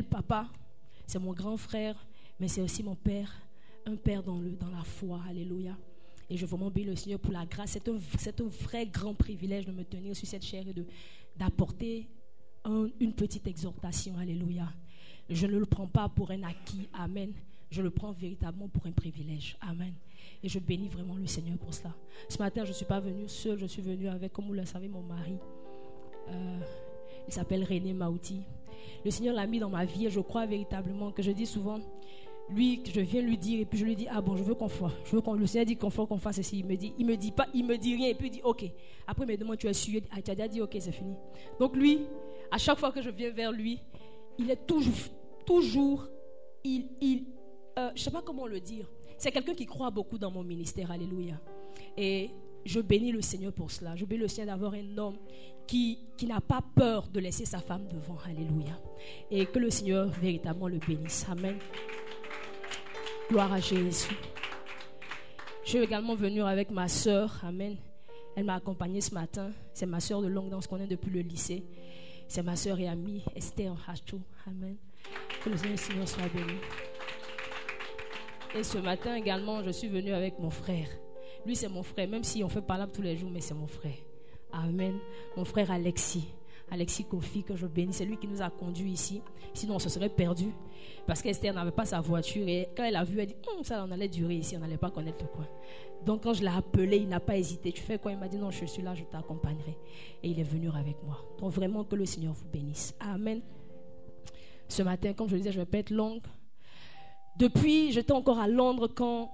papa, c'est mon grand frère, mais c'est aussi mon père, un père dans, le, la foi. Alléluia. Et je vraiment bénis le Seigneur pour la grâce. C'est un, vrai grand privilège de me tenir sur cette chair et d'apporter un, une petite exhortation. Alléluia. Je ne le prends pas pour un acquis. Amen. Je le prends véritablement pour un privilège. Amen. Et je bénis vraiment le Seigneur pour cela. Ce matin, je ne suis pas venue seule, je suis venue avec, comme vous le savez, mon mari. Euh, il s'appelle René Mauti. Le Seigneur l'a mis dans ma vie et je crois véritablement que je dis souvent, lui, je viens lui dire et puis je lui dis, ah bon, je veux qu'on fasse. Je veux qu'on, le Seigneur dit qu'on faut qu'on fasse ceci. Il me dit, il me dit pas, il me dit rien et puis il dit, ok. Après, il me demande, tu es sûr? Ah, Tu as déjà dit, ok, c'est fini. Donc lui, à chaque fois que je viens vers lui, il est toujours, toujours, il, il, euh, je sais pas comment le dire. C'est quelqu'un qui croit beaucoup dans mon ministère, alléluia. Et je bénis le Seigneur pour cela. Je bénis le Seigneur d'avoir un homme qui, qui n'a pas peur de laisser sa femme devant. Alléluia. Et que le Seigneur véritablement le bénisse. Amen. Gloire à Jésus. Je suis également venu avec ma soeur. Amen. Elle m'a accompagnée ce matin. C'est ma soeur de longue dance qu'on est depuis le lycée. C'est ma soeur et amie Esther Hachou. Amen. Que le Seigneur soit béni. Et ce matin également, je suis venu avec mon frère. Lui, c'est mon frère, même si on fait parler tous les jours, mais c'est mon frère. Amen. Mon frère Alexis. Alexis Kofi, que je bénis. C'est lui qui nous a conduits ici. Sinon, on se serait perdu. Parce qu'Esther n'avait pas sa voiture. Et quand elle a vu, elle dit hum, Ça, on allait durer ici. On n'allait pas connaître le coin. Donc, quand je l'ai appelé, il n'a pas hésité. Tu fais quoi? Il m'a dit Non, je suis là, je t'accompagnerai. Et il est venu avec moi. Donc, vraiment, que le Seigneur vous bénisse. Amen. Ce matin, comme je le disais, je vais pas être longue. Depuis, j'étais encore à Londres quand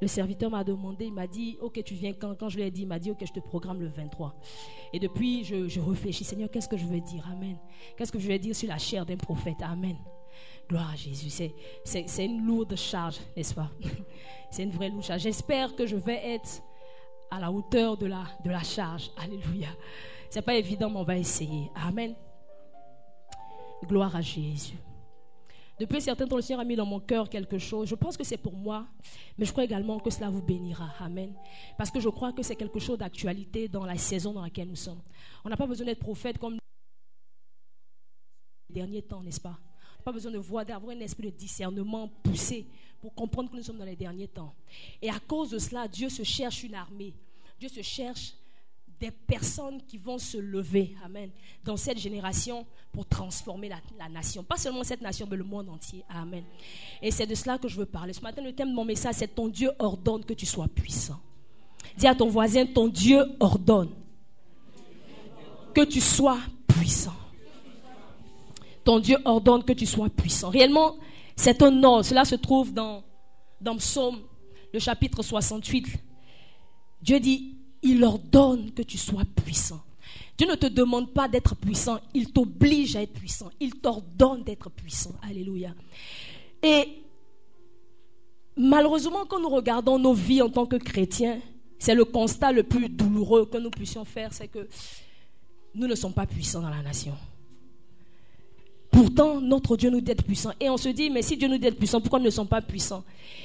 le serviteur m'a demandé, il m'a dit, ok, tu viens quand? Quand je lui ai dit, il m'a dit, ok, je te programme le 23. Et depuis, je, réfléchis, Seigneur, qu'est-ce que je veux dire? Amen. Qu'est-ce que je veux dire sur la chair d'un prophète? Amen. Gloire à Jésus. C'est une lourde charge, n'est-ce pas? C'est une vraie lourde charge. J'espère que je vais être à la hauteur de la, de la charge. Alléluia. C'est pas évident, mais on va essayer. Amen. Gloire à Jésus. Depuis un certain temps, le Seigneur a mis dans mon cœur quelque chose. Je pense que c'est pour moi, mais je crois également que cela vous bénira. Amen. Parce que je crois que c'est quelque chose d'actualité dans la saison dans laquelle nous sommes. On n'a pas besoin d'être prophète comme les derniers temps, n'est-ce pas? Pas besoin de voir, d'avoir un esprit de discernement poussé pour comprendre que nous sommes dans les derniers temps. Et à cause de cela, Dieu se cherche une armée. Dieu se cherche des personnes qui vont se lever, Amen, dans cette génération pour transformer la, nation. Pas seulement cette nation, mais le monde entier. Amen. Et c'est de cela que je veux parler. Ce matin, le thème de mon message, c'est ton Dieu ordonne que tu sois puissant. Dis à ton voisin, ton Dieu ordonne que tu sois puissant. Ton Dieu ordonne que tu sois puissant. Réellement, c'est un ordre. Cela se trouve dans, dans Psaume, le chapitre 68. Dieu dit, il ordonne que tu sois puissant. Dieu ne te demande pas d'être puissant, il t'oblige à être puissant, il t'ordonne d'être puissant. Alléluia. Et malheureusement, quand nous regardons nos vies en tant que chrétiens, c'est le constat le plus douloureux que nous puissions faire, c'est que nous ne sommes pas puissants dans la nation. Pourtant, notre Dieu nous dit d'être puissant. Et on se dit, mais si Dieu nous dit d'être puissant, pourquoi nous ne sommes pas puissants?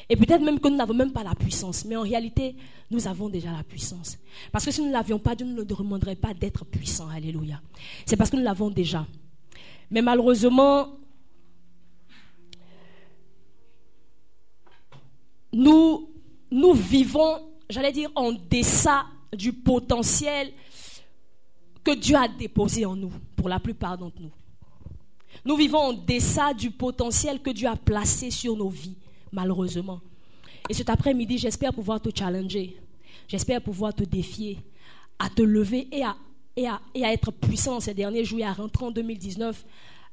Et peut-être même que nous n'avons même pas la puissance. Mais en réalité, nous avons déjà la puissance. Parce que si nous ne l'avions pas, Dieu ne nous demanderait pas d'être puissants. Alléluia. C'est parce que nous l'avons déjà. Mais malheureusement, nous, nous vivons, j'allais dire, en deçà du potentiel que Dieu a déposé en nous, pour la plupart d'entre nous. Nous vivons en deçà du potentiel que Dieu a placé sur nos vies, malheureusement. Et cet après-midi, j'espère pouvoir te challenger. J'espère pouvoir te défier, à te lever et à, être puissant ces derniers jours et à rentrer en 2019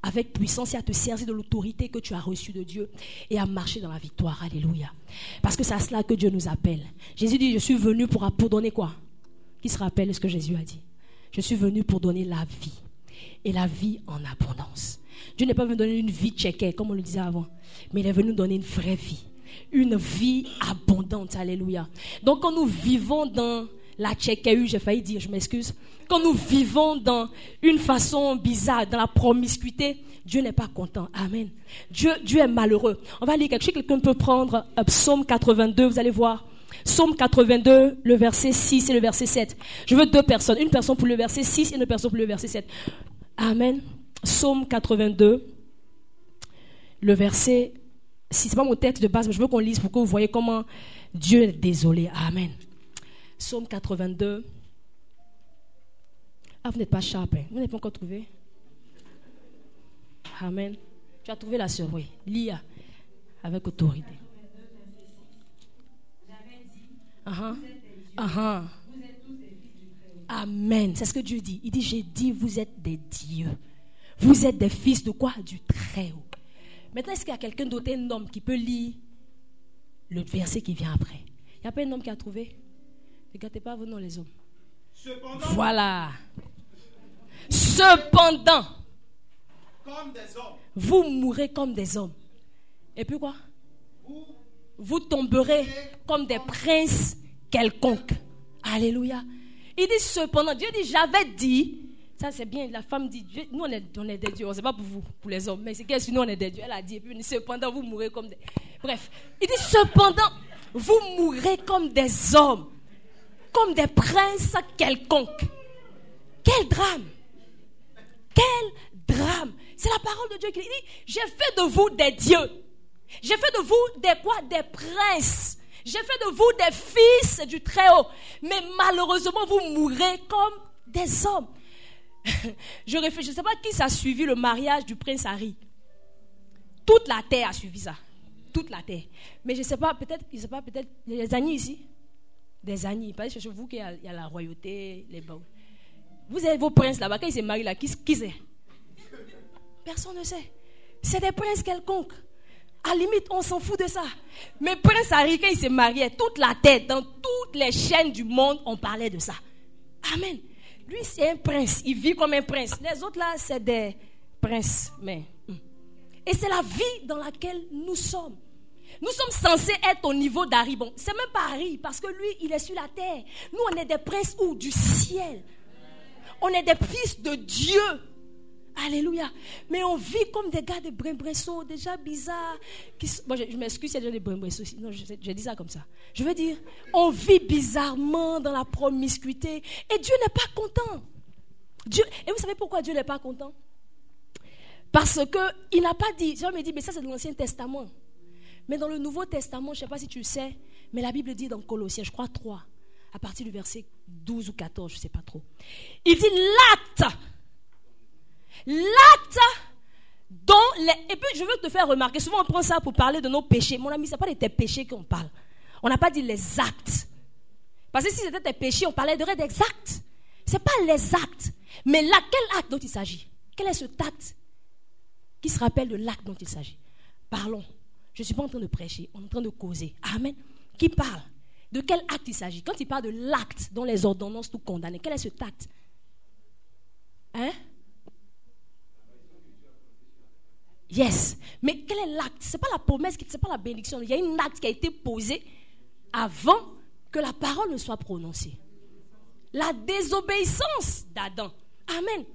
avec puissance et à te servir de l'autorité que tu as reçue de Dieu et à marcher dans la victoire. Alléluia. Parce que c'est à cela que Dieu nous appelle. Jésus dit, je suis venu pour, pour donner quoi? Qui se rappelle ce que Jésus a dit? Je suis venu pour donner la vie et la vie en abondance. Dieu n'est pas venu donner une vie tchéquée, comme on le disait avant, mais il est venu nous donner une vraie vie. Une vie abondante. Alléluia. Donc quand nous vivons dans la tchéquée, j'ai failli dire, je m'excuse, quand nous vivons dans une façon bizarre, dans la promiscuité, Dieu n'est pas content. Amen. Dieu, Dieu est malheureux. On va lire quelque chose. Quelqu'un peut prendre euh, Psaume 82, vous allez voir. Psaume 82, le verset 6 et le verset 7. Je veux deux personnes. Une personne pour le verset 6 et une personne pour le verset 7. Amen. Psaume 82, le verset, si ce n'est pas mon texte de base, mais je veux qu'on lise pour que vous voyez comment Dieu est désolé. Amen. Psaume 82. Ah, vous n'êtes pas sharp, hein? vous n'avez pas encore trouvé? Amen. Tu as trouvé la sœur, oui. Lia, avec autorité. Uh -huh. Amen. C'est ce que Dieu dit. Il dit, j'ai dit, vous êtes des dieux. Vous êtes des fils de quoi? Du Très-Haut. Maintenant, est-ce qu'il y a quelqu'un d'autre, un homme, qui peut lire le verset qui vient après? Il n'y a pas un homme qui a trouvé? Ne gâtez pas vos noms, les hommes. Cependant, voilà. Cependant, comme des hommes. vous mourrez comme des hommes. Et puis quoi? Vous, vous tomberez comme des princes quelconques. Alléluia. Il dit cependant, Dieu dit, j'avais dit, ça c'est bien, la femme dit, nous on est, on est des dieux, on sait pas pour vous, pour les hommes, mais c'est qu'elle, nous on est des dieux. Elle a dit, et puis cependant vous mourrez comme des... Bref, il dit, cependant, vous mourrez comme des hommes, comme des princes quelconques. Quel drame Quel drame C'est la parole de Dieu qui dit, j'ai fait de vous des dieux. J'ai fait de vous des quoi? Des princes. J'ai fait de vous des fils du Très-Haut. Mais malheureusement, vous mourrez comme des hommes. je réfléchis, je ne sais pas qui a suivi le mariage du prince Harry. Toute la terre a suivi ça. Toute la terre. Mais je ne sais pas, peut-être, je sais pas, peut-être, il des amis ici. Des amis. Parce que vous qu'il y, a la royauté, les bains. Vous avez vos princes là-bas. Quand ils se marient là, qui, qui c'est? Personne ne sait. C'est des princes quelconques. À limite, on s'en fout de ça. Mais Prince Harry, quand il s'est marié, toute la tête, dans toutes les chaînes du monde, on parlait de ça. Amen. Lui, c'est un prince. Il vit comme un prince. Les autres là, c'est des princes. Mais, hmm. et c'est la vie dans laquelle nous sommes. Nous sommes censés être au niveau d'Harry. Bon, c'est même pas Harry, parce que lui, il est sur la terre. Nous, on est des princes ou du ciel. On est des fils de Dieu. Alléluia. Mais on vit comme des gars de brimbresseaux, déjà bizarres. Qui, je, m'excuse, c'est des brimbresseaux. Non, je, dis ça comme ça. Je veux dire, on vit bizarrement dans la promiscuité. Et Dieu n'est pas content. Dieu, et vous savez pourquoi Dieu n'est pas content? Parce qu'il n'a pas dit, Jean me dit, mais ça c'est de l'Ancien Testament. Mais dans le Nouveau Testament, je ne sais pas si tu le sais, mais la Bible dit dans Colossiens, je crois 3, à partir du verset 12 ou 14, je ne sais pas trop. Il dit l'acte L'acte dont les... Et puis je veux te faire remarquer, souvent on prend ça pour parler de nos péchés. Mon ami, ce n'est pas de tes péchés qu'on parle. On n'a pas dit les actes. Parce que si c'était tes péchés, on parlerait des actes. Ce n'est pas les actes. Mais là, quel acte dont il s'agit? Quel est ce acte qui se rappelle de l'acte dont il s'agit? Parlons. Je ne suis pas en train de prêcher, on est en train de causer. Amen. Qui parle? De quel acte il s'agit? Quand il parle de l'acte dont les ordonnances tout condamnent, quel est ce acte? Hein? Yes. Mais quel est l'acte? Ce n'est pas la promesse, ce n'est pas la bénédiction. Il y a un acte qui a été posé avant que la parole ne soit prononcée. La désobéissance d'Adam. Amen.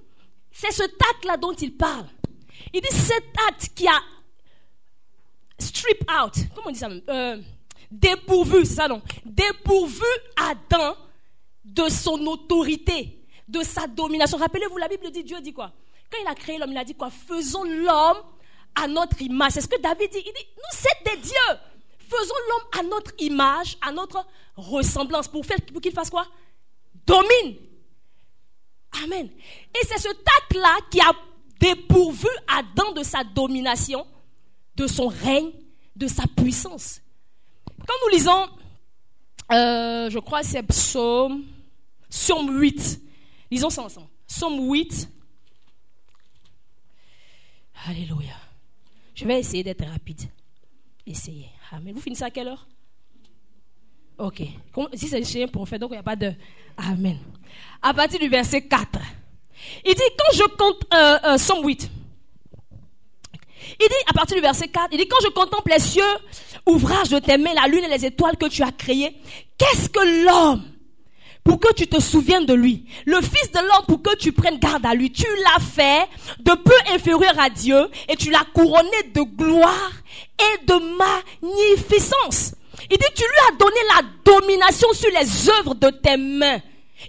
C'est cet acte-là dont il parle. Il dit cet acte qui a strip out, comment on dit ça euh, Dépourvu, c'est Dépourvu Adam de son autorité, de sa domination. Rappelez-vous, la Bible dit, Dieu dit quoi? Quand il a créé l'homme, il a dit quoi? Faisons l'homme à notre image. C'est ce que David dit. Il dit, nous sommes des dieux. Faisons l'homme à notre image, à notre ressemblance. Pour, faire, pour qu'il fasse quoi? Domine. Amen. Et c'est ce acte-là qui a dépourvu Adam de sa domination, de son règne, de sa puissance. Quand nous lisons, euh, je crois c'est Psaume, Psaume 8. Lisons ça ensemble. Psaume 8. Alléluia. Je vais essayer d'être rapide. Essayez. Amen. Vous finissez à quelle heure? Ok. Si c'est chez un prophète, donc il n'y a pas de. Amen. À partir du verset 4. Il dit, quand je compte, euh, euh, Somme 8. Il dit, à partir du verset 4, il dit, quand je contemple les cieux, ouvrage de tes mains, la lune et les étoiles que tu as créées, qu'est-ce que l'homme pour que tu te souviennes de lui. Le Fils de l'homme pour que tu prennes garde à lui. Tu l'as fait de peu inférieur à Dieu et tu l'as couronné de gloire et de magnificence. Il dit, tu lui as donné la domination sur les œuvres de tes mains.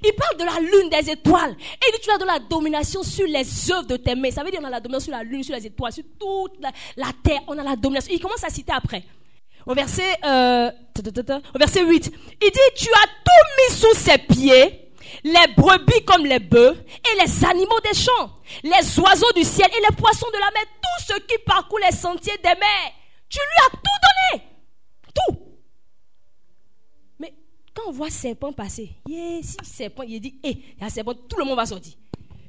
Il parle de la lune, des étoiles. Et il dit, tu as de la domination sur les œuvres de tes mains. Ça veut dire qu'on a la domination sur la lune, sur les étoiles, sur toute la, terre. On a la domination. Il commence à citer après. Au verset, euh, au verset 8. Il dit, tu as tout mis sous ses pieds. Les brebis comme les bœufs et les animaux des champs, les oiseaux du ciel et les poissons de la mer, tout ce qui parcourt les sentiers des mers. Tu lui as tout donné. Tout quand on voit serpent passer, yeah, si serpent, il dit, hé, il y a serpent, tout le monde va sortir.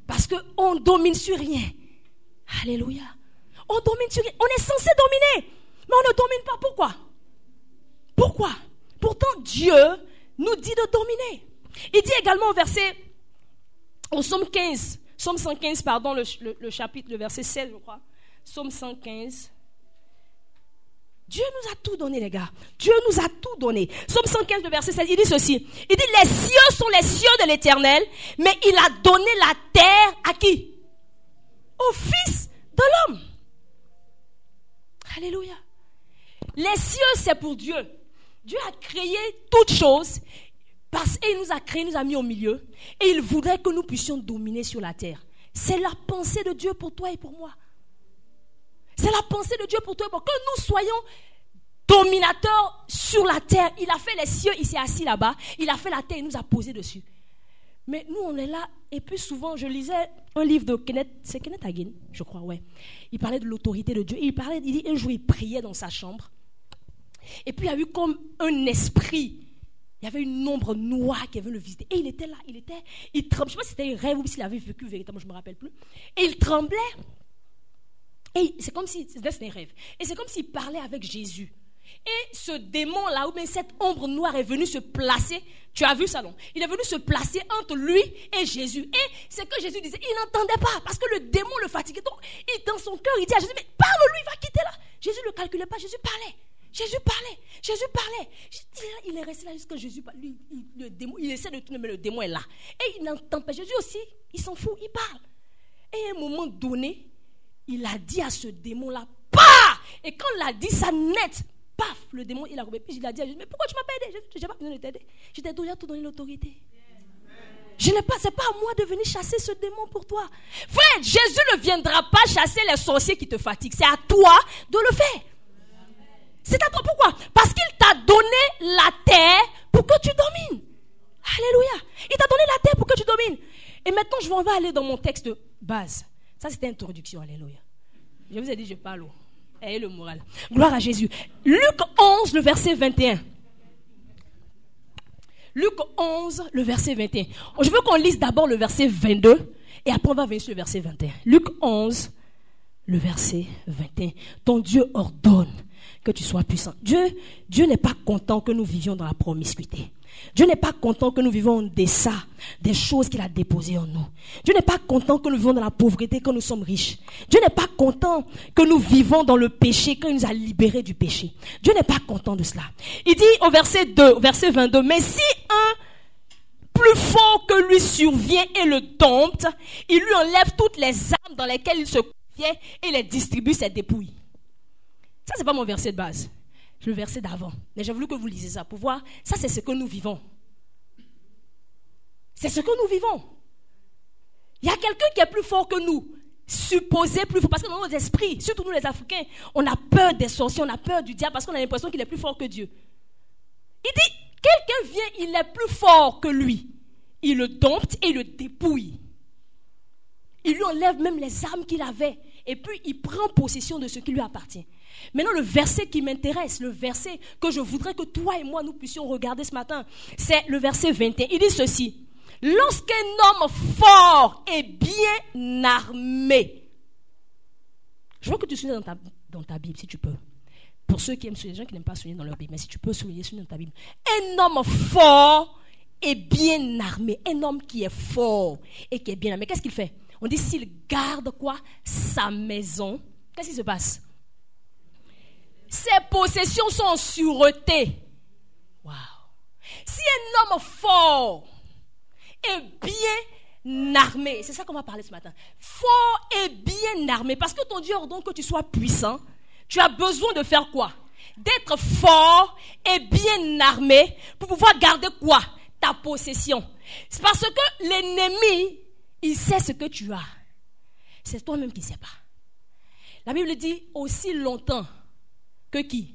Parce qu'on domine sur rien. Alléluia. On domine sur rien. On est censé dominer. Mais on ne domine pas. Pourquoi? Pourquoi? Pourtant, Dieu nous dit de dominer. Il dit également au verset, au psaume 15, psaume 115, pardon, le, le chapitre, le verset 16, je crois. Psaume 115. Dieu nous a tout donné, les gars. Dieu nous a tout donné. Somme 115, verset 16, il dit ceci. Il dit, les cieux sont les cieux de l'éternel, mais il a donné la terre à qui? Au Fils de l'homme. Alléluia. Les cieux, c'est pour Dieu. Dieu a créé toutes choses parce qu'il nous a créé, nous a mis au milieu. Et il voudrait que nous puissions dominer sur la terre. C'est la pensée de Dieu pour toi et pour moi. C'est la pensée de Dieu pour toi pour que nous soyons dominateurs sur la terre. Il a fait les cieux, il s'est assis là-bas. Il a fait la terre, il nous a posé dessus. Mais nous, on est là. Et puis souvent, je lisais un livre de Kenneth, c'est Kenneth Hagin, je crois, ouais. Il parlait de l'autorité de Dieu. il parlait, il dit, un jour, il priait dans sa chambre. Et puis, il y a eu comme un esprit. Il y avait une ombre noire qui avait le visiter. Et il était là, il était, il tremblait. Je ne sais pas si c'était un rêve ou s'il avait vécu véritablement, je ne me rappelle plus. Et il tremblait. Et c'est comme si, c'était un. Et c'est comme s'il parlait avec Jésus. Et ce démon-là, ou bien cette ombre noire est venue se placer. Tu as vu ça, non Il est venu se placer entre lui et Jésus. Et c'est que Jésus disait, il n'entendait pas, parce que le démon le fatiguait. Donc, il, dans son cœur, il dit à Jésus, mais parle-lui, va quitter là. Jésus ne le calculait pas, Jésus parlait. Jésus parlait, Jésus parlait. Il est resté là jusqu'à Jésus. Lui, le démon, il essaie de tourner, mais le démon est là. Et il n'entend pas. Jésus aussi, il s'en fout, il parle. Et à un moment donné, il a dit à ce démon-là, pas Et quand il a dit ça net, paf, le démon, il a coupé. Puis il a dit à Jésus, mais pourquoi tu m'as pas aidé? Je n'ai pas besoin de t'aider. Je t'ai déjà tout donné l'autorité. Je n'ai pas, pas à moi de venir chasser ce démon pour toi. Frère, Jésus ne viendra pas chasser les sorciers qui te fatiguent. C'est à toi de le faire. C'est à toi. Pourquoi? Parce qu'il t'a donné la terre pour que tu domines. Alléluia. Il t'a donné la terre pour que tu domines. Et maintenant, je vais aller dans mon texte de base. Ça, c'était introduction. Alléluia. Je vous ai dit, je parle. Et le moral. Gloire à Jésus. Luc 11, le verset 21. Luc 11, le verset 21. Je veux qu'on lise d'abord le verset 22 et après on va venir sur le verset 21. Luc 11, le verset 21. Ton Dieu ordonne que tu sois puissant. Dieu, Dieu n'est pas content que nous vivions dans la promiscuité. Dieu n'est pas content que nous vivons en deçà des choses qu'il a déposées en nous. Dieu n'est pas content que nous vivons dans la pauvreté quand nous sommes riches. Dieu n'est pas content que nous vivons dans le péché quand il nous a libérés du péché. Dieu n'est pas content de cela. Il dit au verset 2, au verset 22, mais si un plus fort que lui survient et le dompte, il lui enlève toutes les armes dans lesquelles il se confiait et les distribue ses dépouilles. Ça, c'est pas mon verset de base le verset d'avant. Mais j'ai voulu que vous lisiez ça pour voir, ça c'est ce que nous vivons. C'est ce que nous vivons. Il y a quelqu'un qui est plus fort que nous, supposé plus fort, parce que dans nos esprits, surtout nous les Africains, on a peur des sorciers, on a peur du diable, parce qu'on a l'impression qu'il est plus fort que Dieu. Il dit, quelqu'un vient, il est plus fort que lui. Il le dompte et le dépouille. Il lui enlève même les armes qu'il avait. Et puis il prend possession de ce qui lui appartient. Maintenant, le verset qui m'intéresse, le verset que je voudrais que toi et moi nous puissions regarder ce matin, c'est le verset 21. Il dit ceci. Lorsqu'un homme fort et bien armé, je veux que tu soulignes dans ta, Bible, si tu peux. Pour ceux qui aiment les gens qui n'aiment pas souligner dans leur Bible, mais si tu peux souligner, souligner dans ta Bible. Un homme fort et bien armé, un homme qui est fort et qui est bien armé, qu'est-ce qu'il fait? On dit s'il garde quoi? Sa maison. Qu'est-ce qui se passe? Ses possessions sont en sûreté. Wow. Si un homme fort et bien armé, c'est ça qu'on va parler ce matin, fort et bien armé, parce que ton Dieu ordonne que tu sois puissant, tu as besoin de faire quoi? D'être fort et bien armé pour pouvoir garder quoi? Ta possession. C'est parce que l'ennemi, il sait ce que tu as. C'est toi-même qui ne sais pas. La Bible dit aussi longtemps que qui?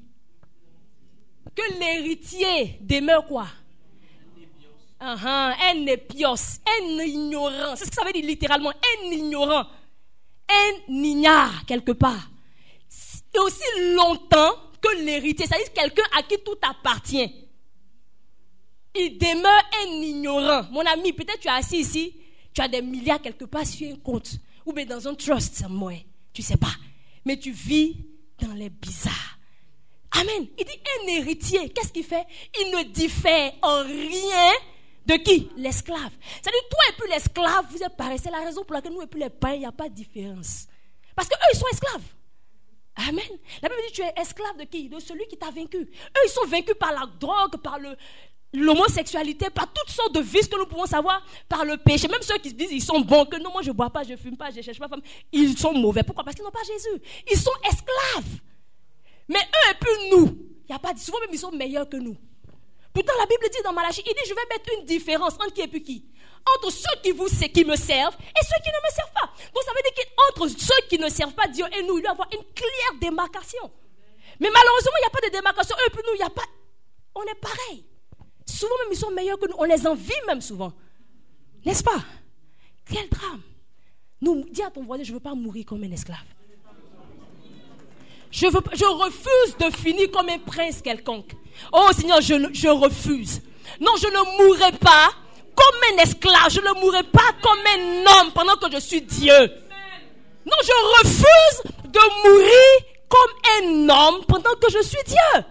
Que l'héritier demeure quoi? Uh Un épios, un ignorant. C'est ce que ça veut dire littéralement, un ignorant. Un ignare quelque part. Et aussi longtemps que l'héritier, c'est-à-dire quelqu'un à qui tout appartient. Il demeure un ignorant. Mon ami, peut-être tu es assis ici, tu as des milliards quelque part sur un compte, ou bien dans un trust somewhere. Tu ne sais pas. Mais tu vis dans les bizarres. Amen. Il dit un héritier, qu'est-ce qu'il fait? Il ne diffère en rien de qui? L'esclave. C'est-à-dire, toi et puis l'esclave, vous êtes pareils. C'est la raison pour laquelle nous et puis les pains, il n'y a pas de différence. Parce qu'eux, ils sont esclaves. Amen. La Bible dit tu es esclave de qui? De celui qui t'a vaincu. Eux, ils sont vaincus par la drogue, par le, l'homosexualité, par toutes sortes de vices que nous pouvons savoir, par le péché. Même ceux qui se disent ils sont bons, que non, moi je ne bois pas, je ne fume pas, je ne cherche pas femme, ils sont mauvais. Pourquoi? Parce qu'ils n'ont pas Jésus. Ils sont esclaves. Mais eux et puis nous, il y a pas, souvent même ils sont meilleurs que nous. Pourtant la Bible dit dans Malachie, il dit je vais mettre une différence entre qui et puis qui? Entre ceux qui, vous, qui me servent et ceux qui ne me servent pas. Donc ça veut dire qu'entre ceux qui ne servent pas Dieu et nous, il doit y avoir une claire démarcation. Mais malheureusement, il n'y a pas de démarcation. Eux et puis nous, il n'y a pas. On est pareil. Souvent même, ils sont meilleurs que nous. On les envie même souvent. N'est-ce pas? Quel drame. Nous, dis à ton voisin, je ne veux pas mourir comme un esclave. Je, veux, je refuse de finir comme un prince quelconque. Oh Seigneur, je, je refuse. Non, je ne mourrai pas comme un esclave. Je ne mourrai pas comme un homme pendant que je suis Dieu. Non, je refuse de mourir comme un homme pendant que je suis Dieu.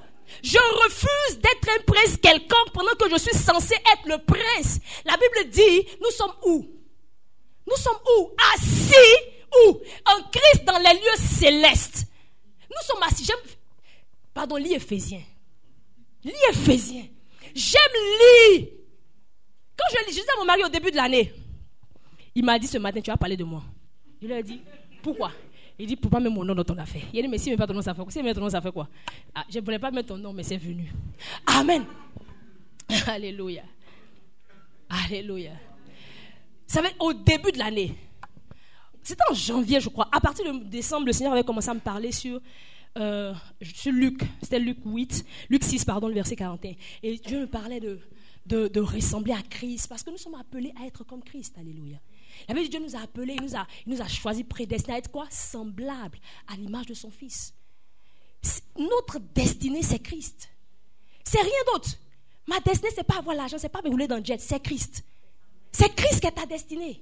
Je refuse d'être un prince quelconque pendant que je suis censé être le prince. La Bible dit, nous sommes où? Nous sommes où? Assis où? En Christ dans les lieux célestes. Nous sommes assis. Pardon, lis Éphésiens. Lis Éphésiens. J'aime lire. Quand je lis, je disais à mon mari au début de l'année, il m'a dit ce matin, tu vas parler de moi. Je lui ai dit, pourquoi? Il dit, pourquoi mettre mon nom dans ton affaire Il dit, mais si mets pas ton nom, ça fait quoi? Si ton nom, ça fait quoi? Ah, Je ne voulais pas mettre ton nom, mais c'est venu. Amen. Alléluia. Alléluia. Ça va être au début de l'année. C'était en janvier, je crois. À partir de décembre, le Seigneur avait commencé à me parler sur, euh, Luc. C'était Luc 8, Luc 6, pardon, le verset 41. Et Dieu me parlait de, de ressembler à Christ, parce que nous sommes appelés à être comme Christ. Alléluia. La Bible Dieu nous a appelés, il nous a, il nous a choisi, prédestinés à être quoi? Semblable à l'image de son Fils. Notre destinée, c'est Christ. C'est rien d'autre. Ma destinée, c'est pas avoir l'argent, c'est pas me rouler dans le jet, c'est Christ. C'est Christ qui est ta destinée.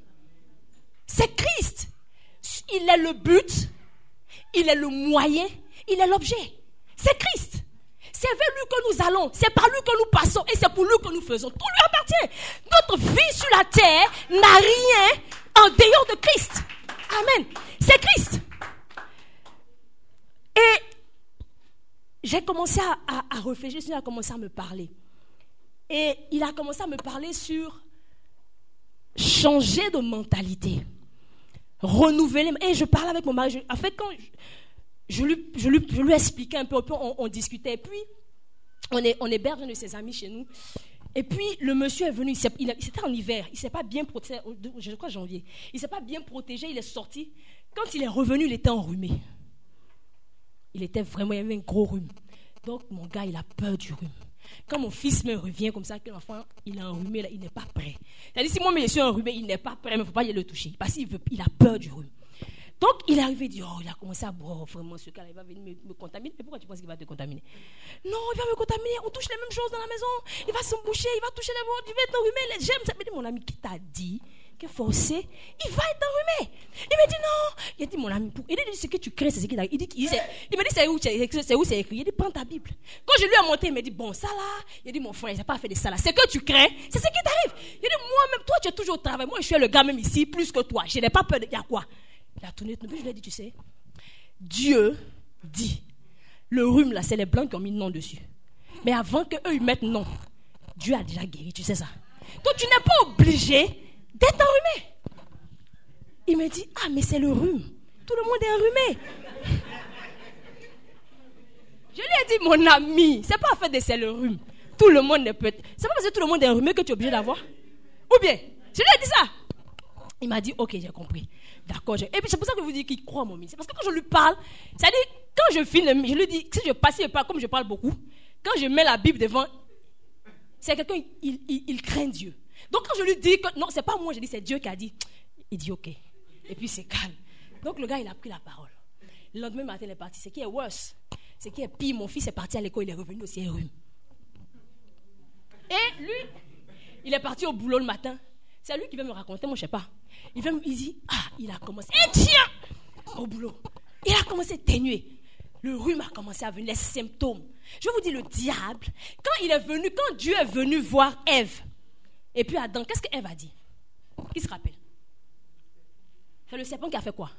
C'est Christ. Il est le but, il est le moyen, il est l'objet. C'est Christ. C'est vers lui que nous allons, c'est par lui que nous passons et c'est pour lui que nous faisons. Tout lui appartient. Notre vie sur la terre n'a rien en dehors de Christ. Amen. C'est Christ. Et j'ai commencé à, réfléchir, il a commencé à me parler. Et il a commencé à me parler sur changer de mentalité, renouveler. Et je parlais avec mon mari. En fait, quand je lui, je lui expliquais un peu, on, discutait. Et puis, on, est, on héberge un de ses amis chez nous. Et puis, le monsieur est venu, c'était en hiver, il ne s'est pas bien protégé, je crois janvier, il ne s'est pas bien protégé, il est sorti. Quand il est revenu, il était enrhumé. Il était vraiment, il avait un gros rhume. Donc, mon gars, il a peur du rhume. Quand mon fils me revient comme ça, que l'enfant, il est enrhumé, il n'est pas prêt. C'est-à-dire, si moi, je suis enrhumé, il n'est pas prêt, mais il ne faut pas y le toucher. Parce qu'il il a peur du rhume. Donc, il est arrivé, il dit, oh, il a commencé à boire, vraiment, ce gars il va venir me, contaminer. Mais pourquoi tu penses qu'il va te contaminer? Non, il va me contaminer, on touche les mêmes choses dans la maison, il va se boucher, il va toucher les mots, il va être enrhumé, j'aime ça. Mais mon ami, qui t'a dit que forcé, il va être enrhumé? Il me dit, non. Il a dit, mon ami, pour... il dit, ce que tu crées, c'est ce qu'il a il, dit, il, il me dit, c'est où c'est écrit? Il dit, prends ta Bible. Quand je lui ai monté, il me dit, bon, ça là, il a dit, mon frère, il n'a pas fait de ça là. C'est que tu crains, c'est ce qui t'arrive. Il dit, moi-même, toi, tu es toujours au travail. Moi, je suis le gars même ici, plus que toi. Je n'ai pas peur de. Il y a quoi? Il a tourné, je lui ai dit, tu sais, Dieu dit, le rhume là, c'est les blancs qui ont mis nom dessus. Mais avant qu'eux ils mettent nom, Dieu a déjà guéri, tu sais ça. Donc tu n'es pas obligé d'être enrhumé. Il me dit, ah mais c'est le rhume. Tout le monde est enrhumé. Je lui ai dit, mon ami, c'est pas fait de c'est le rhume. Tout le monde ne peut. C'est pas parce que tout le monde est enrhumé que tu es obligé d'avoir. Ou bien, je lui ai dit ça. Il m'a dit, ok, j'ai compris. D'accord. Et puis c'est pour ça que je vous dis qu'il croit mon ministère. Parce que quand je lui parle, dit, quand je filme, je lui dis, si je passe, il parle comme je parle beaucoup. Quand je mets la Bible devant, c'est quelqu'un, il, il, craint Dieu. Donc quand je lui dis que non, c'est pas moi, je dis c'est Dieu qui a dit, il dit ok. Et puis c'est calme. Donc le gars, il a pris la parole. Le lendemain matin, il est parti. Ce qui est worse, ce qui est pire, mon fils est parti à l'école, il est revenu aussi rhume. Et lui, il est parti au boulot le matin. C'est lui qui va me raconter, moi je sais pas. Il, vient, il dit, ah, il a commencé, et tiens, au boulot. Il a commencé à ténuer. Le rhume a commencé à venir, les symptômes. Je vous dis, le diable, quand il est venu, quand Dieu est venu voir Ève, et puis Adam, qu'est-ce qu'Ève a dit? Qui se rappelle? C'est le serpent qui a fait quoi?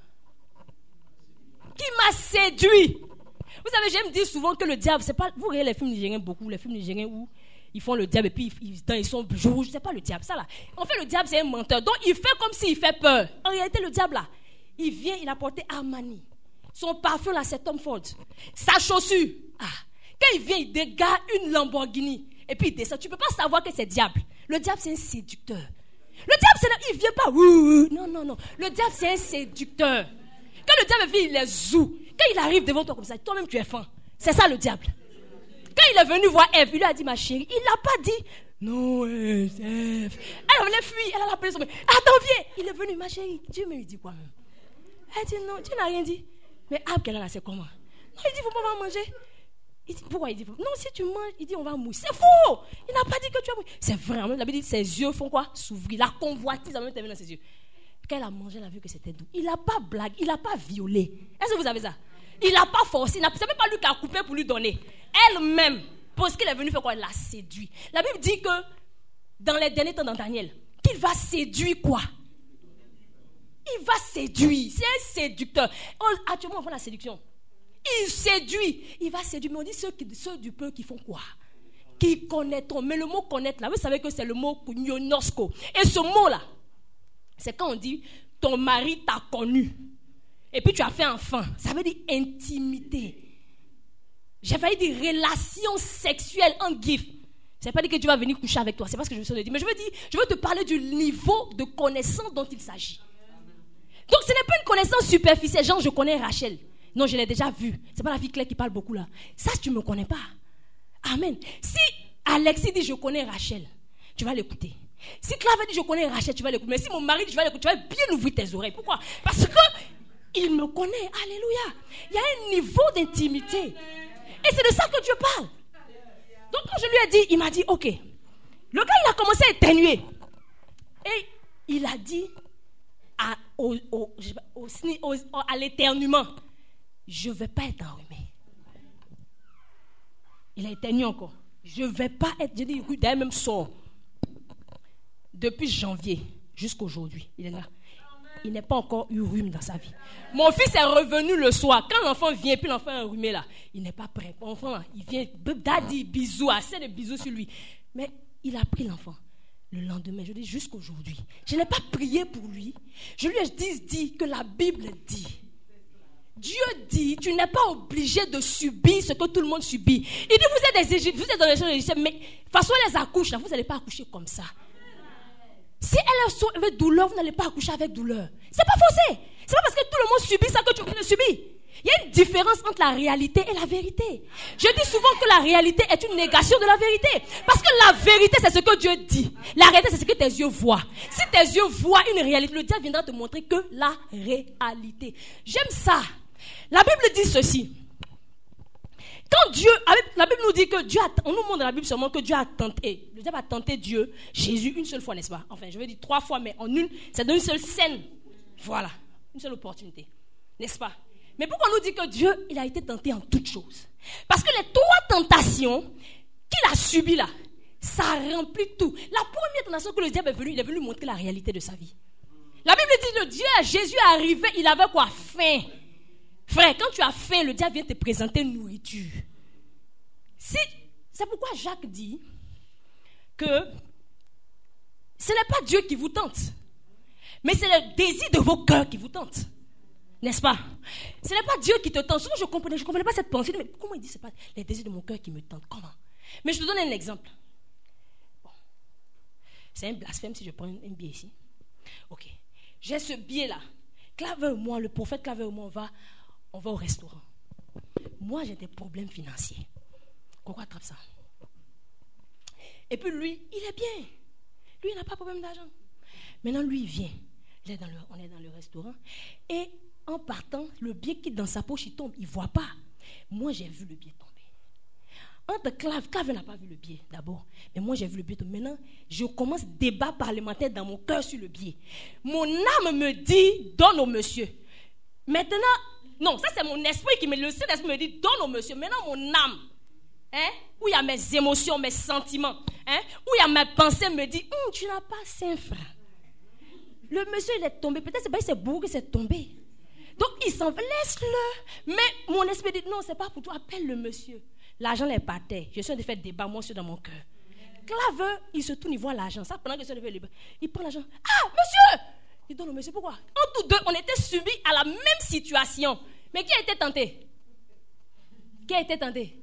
Qui m'a séduit. Vous savez, j'aime dire souvent que le diable, c'est pas. Vous regardez les films nigériens beaucoup, les films nigériens où ils font le diable et puis ils, ils sont rouges. C'est pas le diable, ça là. En fait, le diable, c'est un menteur. Donc, il fait comme s'il fait peur. En réalité, le diable là, il vient, il a porté Armani. Son parfum là, c'est Tom Ford. Sa chaussure. Ah. Quand il vient, il dégage une Lamborghini. Et puis il descend. Tu peux pas savoir que c'est diable. Le diable, c'est un séducteur. Le diable, c'est il vient pas. Non, non, non. Le diable, c'est un séducteur. Quand le diable vient, il est zou. Quand il arrive devant toi comme ça, toi-même, tu es faim. C'est ça le diable. Quand il est venu voir Eve, il lui a dit, ma chérie, il n'a pas dit, non, Eve. Elle voulait fuir, elle a appelé son mari. Attends, viens. Il est venu, ma chérie. Dieu me dit quoi? Même Elle dit, non, tu n'as rien dit. Mais Ab, qu'elle a c'est comment? Non, il dit, vous m'avez manger. Il dit, pourquoi il dit, non, si tu manges, il dit, on va mourir. C'est faux. Il n'a pas dit que tu vas mourir. C'est vrai. Il avait dit, ses yeux font quoi? S'ouvrir. La convoitise a même terminé dans ses yeux. Quand elle a mangé, elle a vu que c'était doux. Il n'a pas blagué, il n'a pas violé. Est-ce que vous avez ça? Il n'a pas forcé. C'est même pas lui qui a coupé pour lui donner. Elle-même, parce qu'il est venu faire quoi? Elle l'a séduit. La Bible dit que dans les derniers temps dans Daniel, qu'il va séduire quoi? Il va séduire. C'est un séducteur. Actuellement, on fait la séduction. Il séduit. Il va séduire. Mais on dit ceux, ceux du peuple qui font quoi? Qui connaîtront. Mais le mot connaître, là, vous savez que c'est le mot gnonosco. Et ce mot-là, c'est quand on dit ton mari t'a connu. Et puis tu as fait enfant. Ça veut dire intimité. J'ai failli dire relation sexuelle en gif. C'est pas dire que tu vas venir coucher avec toi. C'est pas ce que je veux dire. Mais je veux dire, je veux te parler du niveau de connaissance dont il s'agit. Donc ce n'est pas une connaissance superficielle. Genre, je connais Rachel. Non, je l'ai déjà vue. C'est pas la fille claire qui parle beaucoup là. Ça, tu ne me connais pas. Amen. Si Alexis dit je connais Rachel, tu vas l'écouter. Si Clave dit je connais Rachel, tu vas l'écouter. Mais si mon mari dit je vais l'écouter, tu vas bien ouvrir tes oreilles. Pourquoi? Parce que il me connaît. Alléluia. Il y a un niveau d'intimité. Et c'est de ça que Dieu parle. Donc quand je lui ai dit, il m'a dit, ok. Le gars, il a commencé à éteigner. Et il a dit à, au, l'éternuement, je ne vais pas être enrhumé. Il a éteigné encore. Je ne vais pas être, je dis, d'ailleurs même son. Depuis janvier jusqu'à aujourd'hui, il est là. Il n'est pas encore eu rhume dans sa vie. Mon fils est revenu le soir. Quand l'enfant vient, puis l'enfant est enrhumé là, il n'est pas prêt. L'enfant, il vient, daddy, bisous, assez de bisous sur lui. Mais il a pris l'enfant. Le lendemain, je dis jusqu'aujourd'hui, je n'ai pas prié pour lui. Je lui ai dit, dit que la Bible dit Dieu dit, tu n'es pas obligé de subir ce que tout le monde subit. Il dit, vous êtes des Égyptiens, vous êtes dans les gens Égyptiens, mais façon, les accouche, là, vous n'allez pas accoucher comme ça. Si elle est avec douleur, vous n'allez pas accoucher avec douleur. C'est pas forcé. C'est pas parce que tout le monde subit ça que tu le subis. Il y a une différence entre la réalité et la vérité. Je dis souvent que la réalité est une négation de la vérité. Parce que la vérité, c'est ce que Dieu dit. La réalité, c'est ce que tes yeux voient. Si tes yeux voient une réalité, le diable viendra te montrer que la réalité. J'aime ça. La Bible dit ceci. Quand Dieu, la Bible nous dit que Dieu a, on nous montre dans la Bible seulement que Dieu a tenté, le diable a tenté Dieu, Jésus une seule fois, n'est-ce pas? Enfin, je vais dire trois fois, mais en une, c'est dans une seule scène. Voilà, une seule opportunité, n'est-ce pas? Mais pourquoi on nous dit que Dieu, il a été tenté en toutes choses? Parce que les trois tentations qu'il a subies là, ça remplit tout. La première tentation que le diable est venu, il est venu montrer la réalité de sa vie. La Bible dit que Dieu, Jésus est arrivé, il avait quoi? Faim. Frère, quand tu as faim, le diable vient te présenter nourriture. c'est pourquoi Jacques dit que ce n'est pas Dieu qui vous tente, mais c'est le désir de vos cœurs qui vous tente. N'est-ce pas? Ce n'est pas Dieu qui te tente. Souvent, je ne comprenais, je pas cette pensée. Mais comment il dit ce n'est pas les désirs de mon cœur qui me tentent? Comment? Mais je te donne un exemple. C'est un blasphème si je prends un billet ici. Ok. J'ai ce billet-là. Claver et moi, le prophète Claver et moi, va, on va au restaurant. Moi, j'ai des problèmes financiers. Pourquoi attrape ça Et puis lui, il est bien. Lui, il n'a pas de problème d'argent. Maintenant, lui, il vient. on est dans le restaurant. Et en partant, le billet qui est dans sa poche, il tombe. Il ne voit pas. Moi, j'ai vu le billet tomber. Entre Clave, Clave n'a pas vu le billet d'abord. Mais moi, j'ai vu le billet tomber. Maintenant, je commence débat parlementaire dans mon cœur sur le billet. Mon âme me dit, donne au monsieur. Maintenant, non, ça c'est mon esprit qui me, le Saint-Esprit me dit, donne au monsieur. Maintenant, mon âme, hein, où il y a mes émotions, mes sentiments, hein, où il y a mes pensées, me dit, hum, tu n'as pas saint frère. Le monsieur, il est tombé. Peut-être c'est pas beau que c'est tombé. Donc, il s'en laisse-le. Mais mon esprit dit, non, c'est pas pour toi, appelle le monsieur. L'argent est par terre. Je suis en train de faire débat, moi, dans mon cœur. Claveux, il se tourne, il voit l'argent. Ça, pendant que je suis levé, il prend l'argent. Ah, monsieur Il donne au monsieur. Pourquoi? En tous deux, on était subis à la même situation. Mais qui a été tenté? Qui a été tenté?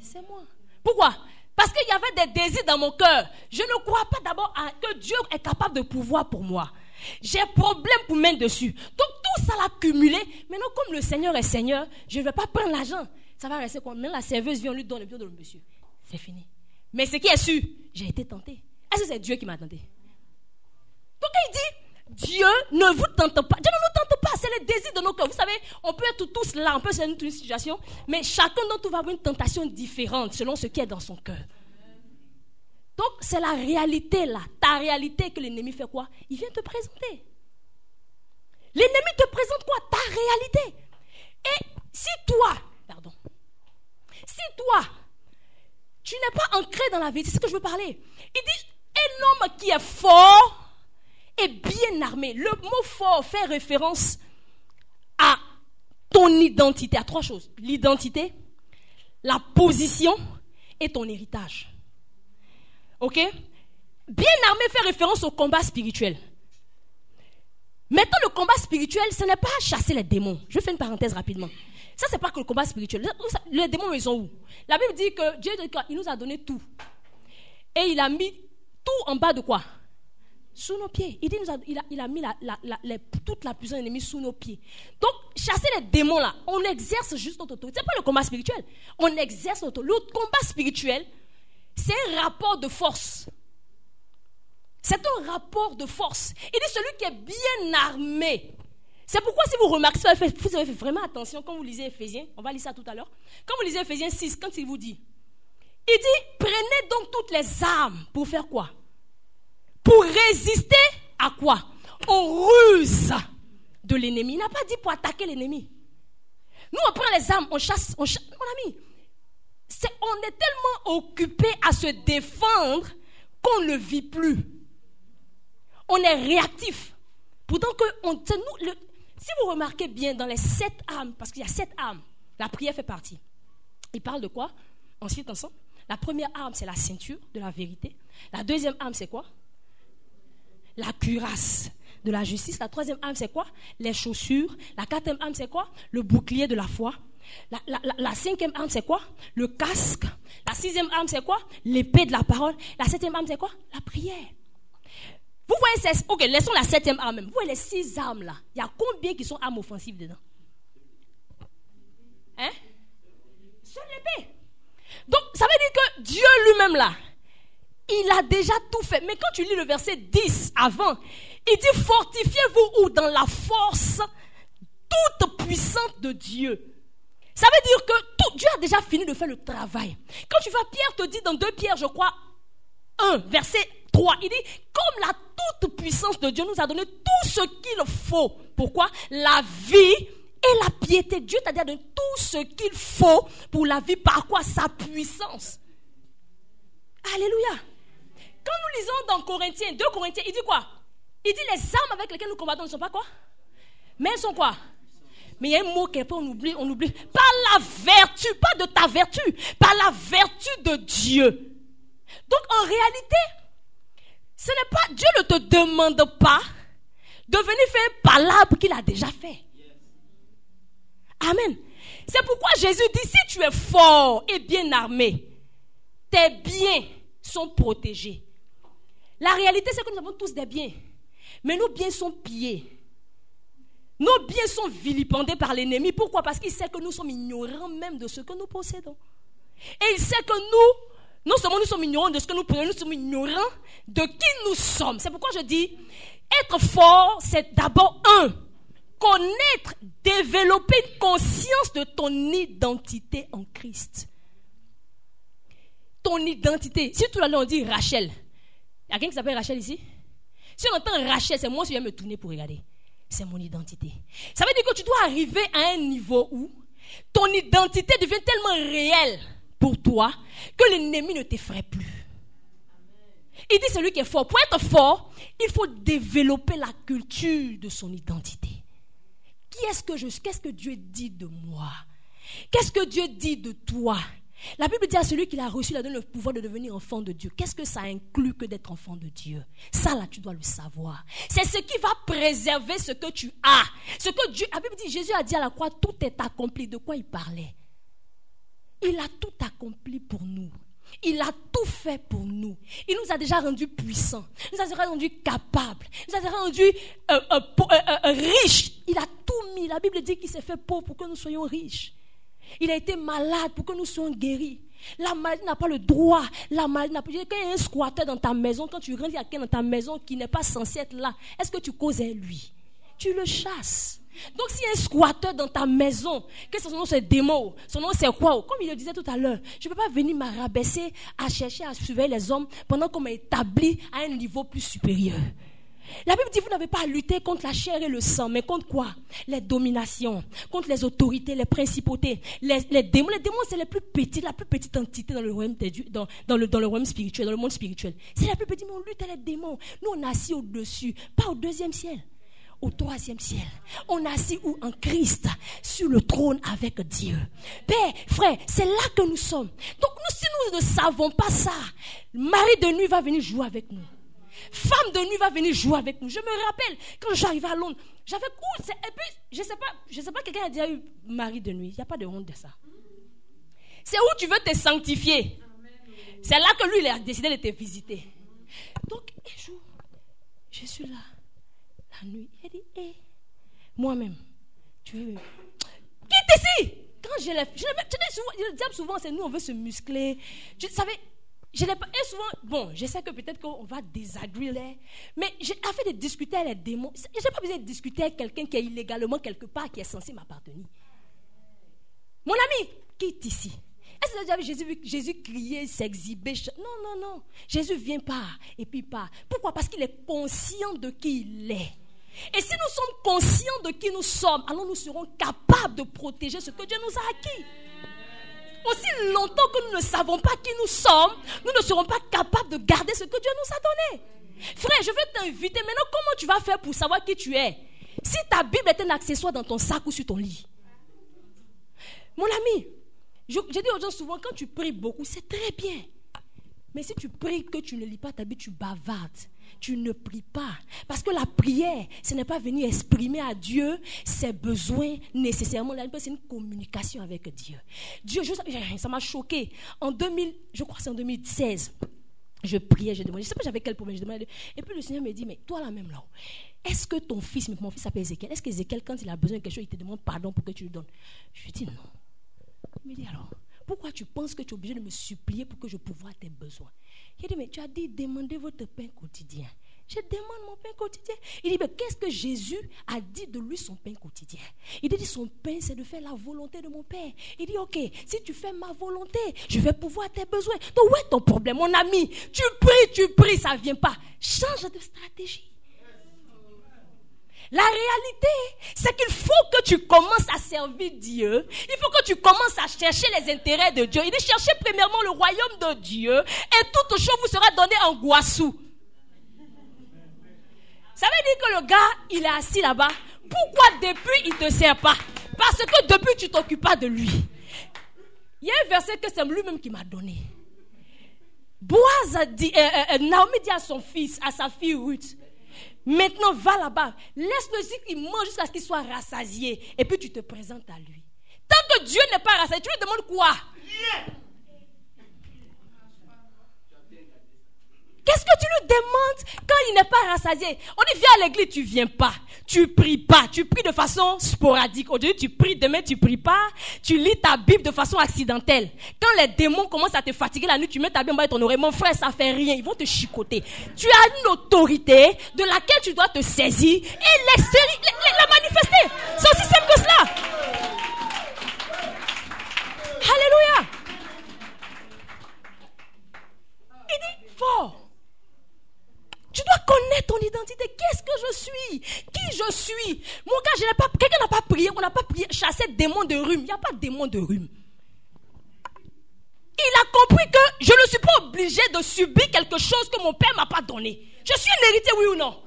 C'est moi. Pourquoi? Parce qu'il y avait des désirs dans mon cœur. Je ne crois pas d'abord que Dieu est capable de pouvoir pour moi. J'ai problème pour mettre dessus. Donc tout ça l'a cumulé. Maintenant, comme le Seigneur est Seigneur, je ne vais pas prendre l'argent. Ça va rester Même la serveuse vient, lui donne le bureau de le monsieur. C'est fini. Mais ce qui est sûr, j'ai été tenté. Est-ce que c'est Dieu qui m'a tenté? Donc il dit, Dieu ne vous tente pas. Dieu ne nous tente pas. C'est le désir de nos cœurs. Vous savez, on peut être tous là, on peut être dans une situation, mais chacun d'entre nous va avoir une tentation différente selon ce qui est dans son cœur. Donc c'est la réalité là, ta réalité que l'ennemi fait quoi? Il vient te présenter. L'ennemi te présente quoi? Ta réalité. Et si toi, pardon, si toi, tu n'es pas ancré dans la vie, c'est ce que je veux parler. Il dit, un homme qui est fort et bien armé. Le mot fort fait référence à ton identité, à trois choses. L'identité, la position et ton héritage. Ok? Bien armé fait référence au combat spirituel. Maintenant, le combat spirituel, ce n'est pas chasser les démons. Je fais une parenthèse rapidement. Ça, c'est pas que le combat spirituel. Les démons, ils sont où? La Bible dit que Dieu il nous a donné tout. Et il a mis tout en bas de quoi? Sous nos pieds. Il, a, mis toute la puissance ennemie sous nos pieds. Donc, chasser les démons là, on exerce juste notre autorité. Ce n'est pas le combat spirituel. On exerce notre autorité. Le combat spirituel, c'est un rapport de force. C'est un rapport de force. Il dit celui qui est bien armé c'est pourquoi si vous remarquez, vous avez fait vraiment attention quand vous lisez Ephésiens, on va lire ça tout à l'heure. Quand vous lisez Ephésiens 6, quand il vous dit, il dit, prenez donc toutes les armes pour faire quoi? Pour résister à quoi? Aux ruses de l'ennemi. Il n'a pas dit pour attaquer l'ennemi. Nous, on prend les armes, on chasse, on chasse. Mon ami, on est tellement occupé à se défendre qu'on ne vit plus. On est réactif. Pourtant que si vous remarquez bien dans les sept âmes, parce qu'il y a sept âmes, la prière fait partie. Il parle de quoi? Ensuite, ensemble. La première arme, c'est la ceinture de la vérité. La deuxième arme, c'est quoi? La cuirasse de la justice. La troisième arme, c'est quoi? Les chaussures. La quatrième arme, c'est quoi? Le bouclier de la foi. La, cinquième arme, c'est quoi? Le casque. La sixième arme, c'est quoi? L'épée de la parole. La septième arme, c'est quoi? La prière. Vous voyez, ok, laissons la septième arme même. Vous voyez les six armes là. Il y a combien qui sont armes offensives dedans? Hein? Seule l'épée. Donc, ça veut dire que Dieu lui-même là, il a déjà tout fait. Mais quand tu lis le verset 10 avant, il dit fortifiez-vous ou dans la force toute puissante de Dieu. Ça veut dire que tout, Dieu a déjà fini de faire le travail. Quand tu vas, Pierre te dit dans 2 Pierre, je crois, 1, verset il dit, comme la toute puissance de Dieu nous a donné tout ce qu'il faut. Pourquoi? La vie et la piété. Dieu t'a donné tout ce qu'il faut pour la vie. Par quoi? Sa puissance. Alléluia. Quand nous lisons dans Corinthiens, 2 Corinthiens, il dit quoi? Il dit les armes avec lesquelles nous combattons ne sont pas quoi? Mais elles sont quoi? Mais il y a un mot qu'on oublie, on oublie. Par la vertu, pas de ta vertu, par la vertu de Dieu. Donc en réalité, ce n'est pas, Dieu ne te demande pas de venir faire un palabre qu'il a déjà fait. Amen. C'est pourquoi Jésus dit, si tu es fort et bien armé, tes biens sont protégés. La réalité, c'est que nous avons tous des biens. Mais nos biens sont pillés. Nos biens sont vilipendés par l'ennemi. Pourquoi? Parce qu'il sait que nous sommes ignorants même de ce que nous possédons. Et il sait que nous, non seulement nous sommes ignorants de ce que nous possédons, nous sommes ignorants de qui nous sommes. C'est pourquoi je dis, être fort, c'est d'abord un, connaître, développer une conscience de ton identité en Christ. Ton identité. Si tout à on dit Rachel, il y a quelqu'un qui s'appelle Rachel ici? Si on entend Rachel, c'est moi qui viens me tourner pour regarder. C'est mon identité. Ça veut dire que tu dois arriver à un niveau où ton identité devient tellement réelle pour toi que l'ennemi ne t'effraie plus. Il dit celui qui est fort. Pour être fort, il faut développer la culture de son identité. Qui est-ce que Dieu dit de moi? Qu'est-ce que Dieu dit de toi? La Bible dit à celui qui l'a reçu, il a donné le pouvoir de devenir enfant de Dieu. Qu'est-ce que ça inclut que d'être enfant de Dieu? Ça, là, tu dois le savoir. C'est ce qui va préserver ce que tu as. Ce que Dieu, la Bible dit, Jésus a dit à la croix, tout est accompli. De quoi il parlait? Il a tout accompli pour nous. Il a tout fait pour nous. Il nous a déjà rendus puissants. Il nous a déjà rendus capables. Il nous a déjà rendus euh, euh, euh, riches. Il a tout mis. La Bible dit qu'il s'est fait pauvre pour que nous soyons riches. Il a été malade pour que nous soyons guéris. La maladie n'a pas le droit. La maladie n'a pas. Quand il y a un squatteur dans ta maison, quand tu rentres, il y a quelqu'un dans ta maison qui n'est pas censé être là. Est-ce que tu causes lui? Tu le chasses. Donc, s'il y a un squatteur dans ta maison, que son nom c'est démon, son nom c'est quoi? Comme il le disait tout à l'heure, je ne peux pas venir m'arabesser à chercher à surveiller les hommes pendant qu'on m'a établi à un niveau plus supérieur. La Bible dit, vous n'avez pas à lutter contre la chair et le sang, mais contre quoi? Les dominations, contre les autorités, les principautés, les, démons. Les démons, c'est les plus petites, la plus petite entité dans le royaume, dans, dans, le, dans le royaume spirituel, dans le monde spirituel. C'est la plus petite, mais on lutte avec les démons. Nous, on est assis au-dessus, pas au deuxième ciel au troisième ciel. On est assis où? En Christ, sur le trône avec Dieu. Père, frère, c'est là que nous sommes. Donc nous, si nous ne savons pas ça, mari de nuit va venir jouer avec nous. Femme de nuit va venir jouer avec nous. Je me rappelle, quand j'arrivais à Londres, j'avais cours. Et puis, je ne sais pas, je sais pas quelqu'un a déjà eu mari de nuit. Il n'y a pas de honte de ça. C'est où tu veux te sanctifier? C'est là que lui, il a décidé de te visiter. Donc, un jour, je suis là, la nuit. Il dit, hé, moi-même, tu veux... Quitte ici Quand je l'ai... Je, le diable, souvent, c'est nous, on veut se muscler. Tu savais, je n'ai pas, et souvent, bon, je sais que peut-être qu'on va désagréer, mais j'ai de discuter avec les démons. Je n'ai pas besoin de discuter avec quelqu'un qui est illégalement quelque part, qui est censé m'appartenir. Mon ami, quitte ici? Est-ce que vous avez Jésus, Jésus crier, s'exhiber? Non, non, non. Jésus vient pas et puis pas. Pourquoi? Parce qu'il est conscient de qui il est. Et si nous sommes conscients de qui nous sommes, alors nous serons capables de protéger ce que Dieu nous a acquis. Aussi longtemps que nous ne savons pas qui nous sommes, nous ne serons pas capables de garder ce que Dieu nous a donné. Frère, je veux t'inviter maintenant. Comment tu vas faire pour savoir qui tu es? Si ta Bible est un accessoire dans ton sac ou sur ton lit. Mon ami, je, je dis aux gens souvent, quand tu pries beaucoup, c'est très bien. Mais si tu pries que tu ne lis pas ta Bible, tu bavardes tu ne pries pas. Parce que la prière, ce n'est pas venir exprimer à Dieu ses besoins nécessairement. C'est une communication avec Dieu. Dieu, ça m'a choqué. En 2000, je crois que c'est en 2016, je priais, je demandais, je ne sais pas j'avais quel problème, je demandais. Et puis le Seigneur me dit, mais toi là même là, est-ce que ton fils, mon fils s'appelle Ézéchiel, est-ce qu'Ézéchiel, quand il a besoin de quelque chose, il te demande pardon pour que tu lui donnes? Je lui dis non. Il me dit alors, pourquoi tu penses que tu es obligé de me supplier pour que je pourvoie tes besoins? Il dit, mais tu as dit, demandez votre pain quotidien. Je demande mon pain quotidien. Il dit, mais qu'est-ce que Jésus a dit de lui son pain quotidien? Il dit, son pain, c'est de faire la volonté de mon Père. Il dit, ok, si tu fais ma volonté, je vais pouvoir tes besoins. Donc, où est ton problème, mon ami? Tu pries, tu pries, ça ne vient pas. Change de stratégie. La réalité, c'est qu'il faut que tu commences à servir Dieu. Il faut que tu commences à chercher les intérêts de Dieu. Il dit cherchez premièrement le royaume de Dieu et toute chose vous sera donnée en guassou. Ça veut dire que le gars, il est assis là-bas. Pourquoi depuis il ne te sert pas? Parce que depuis tu t'occupes pas de lui. Il y a un verset que c'est lui-même qui m'a donné. Euh, euh, euh, Naomi dit à son fils, à sa fille Ruth, Maintenant, va là-bas. Laisse-le qu'il mange jusqu'à ce qu'il soit rassasié. Et puis tu te présentes à lui. Tant que Dieu n'est pas rassasié, tu lui demandes quoi? Qu'est-ce que tu lui demandes quand il n'est pas rassasié? On dit viens à l'église, tu viens pas. Tu pries pas. Tu pries de façon sporadique. Aujourd'hui, tu pries, demain, tu pries pas. Tu lis ta Bible de façon accidentelle. Quand les démons commencent à te fatiguer la nuit, tu mets ta Bible en ton oreille. Mon frère, ça fait rien. Ils vont te chicoter. Tu as une autorité de laquelle tu dois te saisir et la manifester. C'est aussi simple que cela. Alléluia. Il dit fort. Tu dois connaître ton identité. Qu'est-ce que je suis? Qui je suis? Mon gars, je n'ai pas, quelqu'un n'a pas prié, on n'a pas prié, chassé démon de rhume. Il n'y a pas de démon de rhume. Il a compris que je ne suis pas obligé de subir quelque chose que mon père m'a pas donné. Je suis un héritier, oui ou non?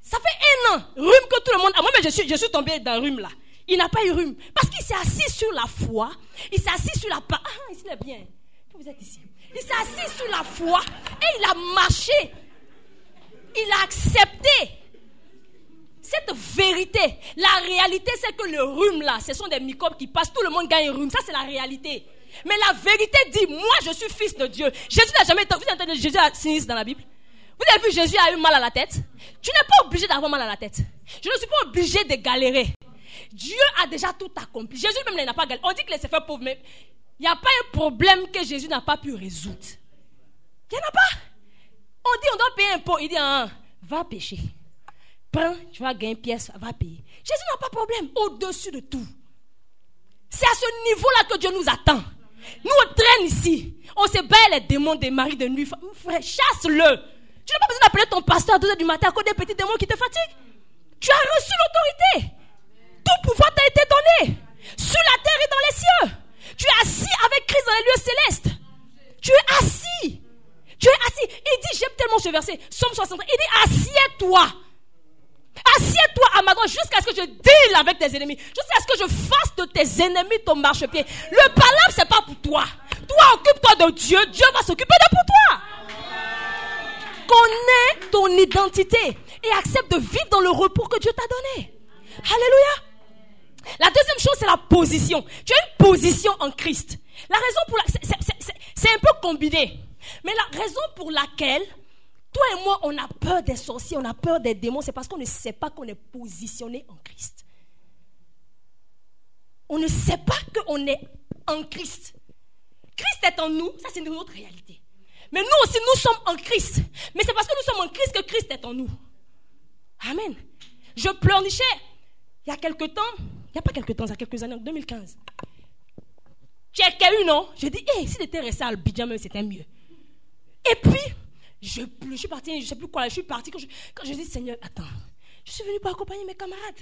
Ça fait un an, rhume que tout le monde a. Moi, mais je suis, je tombé dans rhume là. Il n'a pas eu rhume. Parce qu'il s'est assis sur la foi. Il s'est assis sur la... Ah, ici, il est bien. Vous êtes ici. Il s'est assis sur la foi et il a marché il a accepté cette vérité. La réalité, c'est que le rhume là, ce sont des microbes qui passent. Tout le monde gagne un rhume. Ça, c'est la réalité. Mais la vérité dit, moi, je suis fils de Dieu. Jésus n'a jamais été. Vous entendez Jésus a sinistre dans la Bible? Vous avez vu, Jésus a eu mal à la tête. Tu n'es pas obligé d'avoir mal à la tête. Je ne suis pas obligé de galérer. Dieu a déjà tout accompli. Jésus même n'a pas galéré. On dit qu'il s'est fait pauvre, mais il n'y a pas un problème que Jésus n'a pas pu résoudre. Il n'y en a pas. On dit on doit payer un pot. Il dit, ah, va pêcher. Prends, tu vas gagner une pièce, va payer. Jésus n'a pas de problème au-dessus de tout. C'est à ce niveau-là que Dieu nous attend. Nous, on traîne ici. On se bat les démons des maris de nuit. Frère, chasse-le. Tu n'as pas besoin d'appeler ton pasteur à 2 h du matin à cause des petits démons qui te fatiguent. Tu as reçu l'autorité. Tout pouvoir t'a été donné. Sur la terre et dans les cieux. Tu es assis avec Christ dans les lieux célestes. Tu es assis. Tu es assis. Il dit, j'aime tellement ce verset, Somme 60. Il dit, assieds-toi. Assieds-toi à ma droite jusqu'à ce que je deal avec tes ennemis. Jusqu'à ce que je fasse de tes ennemis ton marchepied. Le palabre, c'est pas pour toi. Toi, occupe-toi de Dieu. Dieu va s'occuper de pour toi. Connais ton identité et accepte de vivre dans le repos que Dieu t'a donné. Alléluia. La deuxième chose, c'est la position. Tu as une position en Christ. La raison pour la... C'est un peu combiné. Mais la raison pour laquelle toi et moi, on a peur des sorciers, on a peur des démons, c'est parce qu'on ne sait pas qu'on est positionné en Christ. On ne sait pas qu'on est en Christ. Christ est en nous, ça c'est une autre réalité. Mais nous aussi, nous sommes en Christ. Mais c'est parce que nous sommes en Christ que Christ est en nous. Amen. Je pleurnichais il y a quelque temps, il n'y a pas quelque temps, il y a quelques années, en 2015. J'ai eu, non J'ai dit, hé, hey, si était resté à Abidjan, c'était mieux. Et puis, je, suis partie, je ne sais plus quoi, je suis partie quand je, dis, Seigneur, attends, je suis venue pour accompagner mes camarades.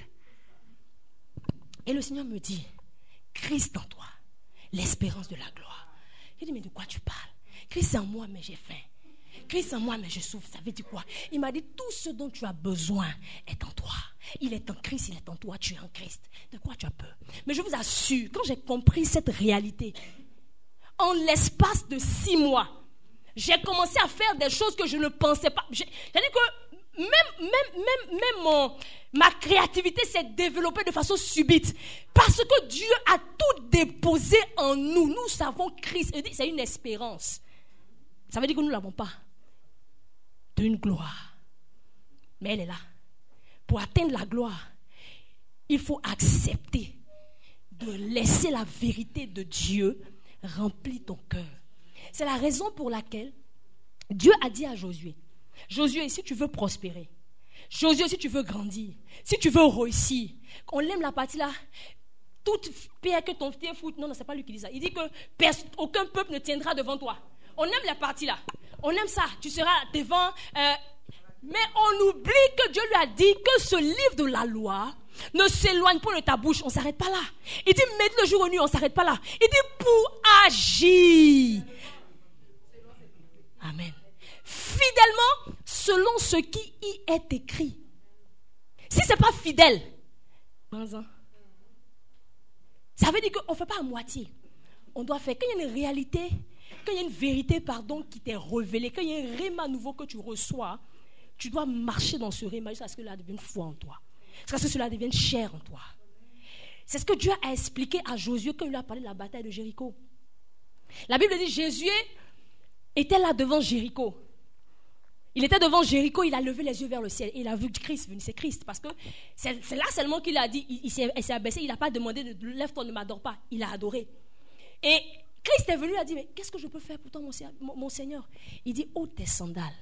Et le Seigneur me dit, Christ en toi, l'espérance de la gloire. Je dis, mais de quoi tu parles? Christ en moi, mais j'ai faim. Christ en moi, mais je souffre. Ça veut dire quoi? Il m'a dit, tout ce dont tu as besoin est en toi. Il est en Christ, il est en toi, tu es en Christ. De quoi tu as peur? Mais je vous assure, quand j'ai compris cette réalité, en l'espace de six mois, j'ai commencé à faire des choses que je ne pensais pas. C'est-à-dire que même, même, même, même mon, ma créativité s'est développée de façon subite. Parce que Dieu a tout déposé en nous. Nous savons Christ. C'est une espérance. Ça veut dire que nous ne l'avons pas. D'une gloire. Mais elle est là. Pour atteindre la gloire, il faut accepter de laisser la vérité de Dieu remplir ton cœur. C'est la raison pour laquelle Dieu a dit à Josué, Josué, si tu veux prospérer, Josué, si tu veux grandir, si tu veux réussir, on aime la partie là, toute pierre que ton pied fout, non, non, c'est pas lui qui dit ça. Il dit que aucun peuple ne tiendra devant toi. On aime la partie là. On aime ça. Tu seras devant. Euh, mais on oublie que Dieu lui a dit que ce livre de la loi ne s'éloigne pas de ta bouche. On ne s'arrête pas là. Il dit, mets le jour au nuit, on ne s'arrête pas là. Il dit, pour agir. Amen. Fidèlement, selon ce qui y est écrit. Si ce n'est pas fidèle, ça veut dire qu'on ne fait pas à moitié. On doit faire. Quand il y a une réalité, quand il y a une vérité, pardon, qui t'est révélée, quand il y a un réma nouveau que tu reçois, tu dois marcher dans ce réma jusqu'à ce que cela devienne foi en toi. Jusqu'à ce que cela devienne chair en toi. C'est ce que Dieu a expliqué à Josué quand il a parlé de la bataille de Jéricho. La Bible dit Jésus était là devant Jéricho. Il était devant Jéricho, il a levé les yeux vers le ciel et il a vu Christ venir. C'est Christ parce que c'est là seulement qu'il a dit, il, s'est abaissé, il n'a pas demandé de lève-toi, ne m'adore pas. Il a adoré. Et Christ est venu, il a dit, mais qu'est-ce que je peux faire pour toi, mon, Seigneur? Il dit, ôte tes sandales.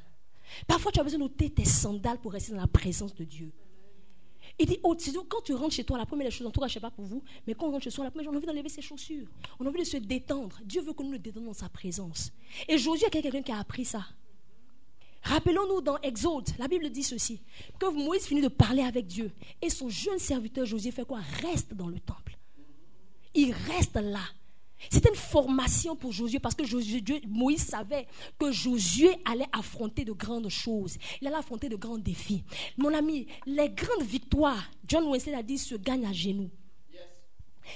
Parfois, tu as besoin d'ôter tes sandales pour rester dans la présence de Dieu. Il dit, oh, quand tu rentres chez toi, la première chose, en tout cas, je ne sais pas pour vous, mais quand on rentre chez soi, la première chose, on a envie d'enlever ses chaussures. On a envie de se détendre. Dieu veut que nous nous détendons dans sa présence. Et Josué, a quelqu'un qui a appris ça. Rappelons-nous dans Exode, la Bible dit ceci, que Moïse finit de parler avec Dieu. Et son jeune serviteur Josué fait quoi? Reste dans le temple. Il reste là. C'était une formation pour Josué parce que Moïse savait que Josué allait affronter de grandes choses. Il allait affronter de grands défis. Mon ami, les grandes victoires, John Wesley a dit, se gagnent à genoux.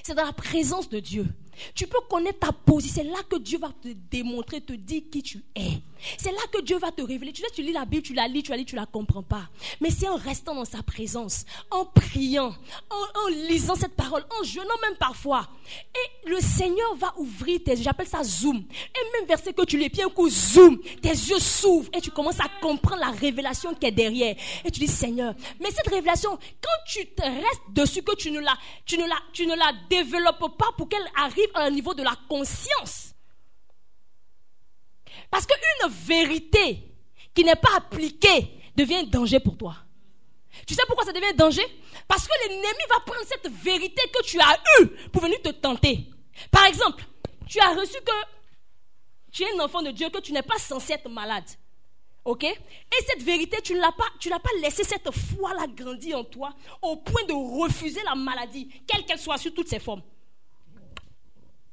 C'est dans la présence de Dieu. Tu peux connaître ta position. C'est là que Dieu va te démontrer, te dire qui tu es. C'est là que Dieu va te révéler. Tu sais, tu lis la Bible, tu la lis, tu la lis, tu la comprends pas. Mais c'est en restant dans sa présence, en priant, en, lisant cette parole, en jeûnant même parfois. Et le Seigneur va ouvrir tes yeux. J'appelle ça zoom. Et même verset que tu les pieds un coup zoom, tes yeux s'ouvrent et tu commences à comprendre la révélation qui est derrière. Et tu dis Seigneur, mais cette révélation, quand tu te restes dessus, que tu ne la, tu ne la, tu ne la développes pas pour qu'elle arrive à un niveau de la conscience parce qu'une vérité qui n'est pas appliquée devient un danger pour toi. Tu sais pourquoi ça devient un danger? Parce que l'ennemi va prendre cette vérité que tu as eue pour venir te tenter. Par exemple, tu as reçu que tu es un enfant de Dieu, que tu n'es pas censé être malade. OK? Et cette vérité, tu ne l'as pas, tu n'as pas laissé cette foi-là grandir en toi au point de refuser la maladie, quelle qu'elle soit, sous toutes ses formes.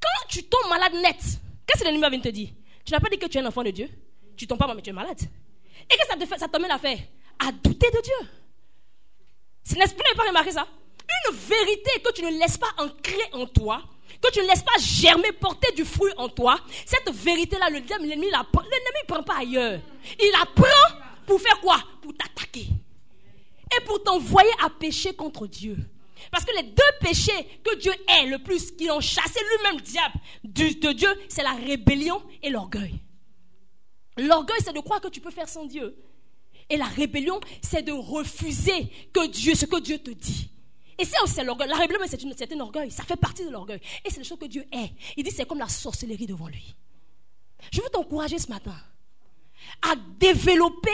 Quand tu tombes malade net, qu'est-ce que l'ennemi va venir te dire? Tu n'as pas dit que tu es un enfant de Dieu. Tu tombes pas, mais tu es malade. Et que ça te fait, ça t'amène à faire? À douter de Dieu. C'est n'a pas remarqué ça. Une vérité que tu ne laisses pas ancrer en toi, que tu ne laisses pas germer, porter du fruit en toi, cette vérité-là, l'ennemi ne prend pas ailleurs. Il la prend pour faire quoi? Pour t'attaquer. Et pour t'envoyer à pécher contre Dieu. Parce que les deux péchés que Dieu est le plus, qui ont chassé lui-même le diable de Dieu, c'est la rébellion et l'orgueil. L'orgueil, c'est de croire que tu peux faire sans Dieu. Et la rébellion, c'est de refuser que Dieu, ce que Dieu te dit. Et c'est aussi l'orgueil. La rébellion, c'est un orgueil. Ça fait partie de l'orgueil. Et c'est la chose que Dieu est. Il dit c'est comme la sorcellerie devant lui. Je veux t'encourager ce matin à développer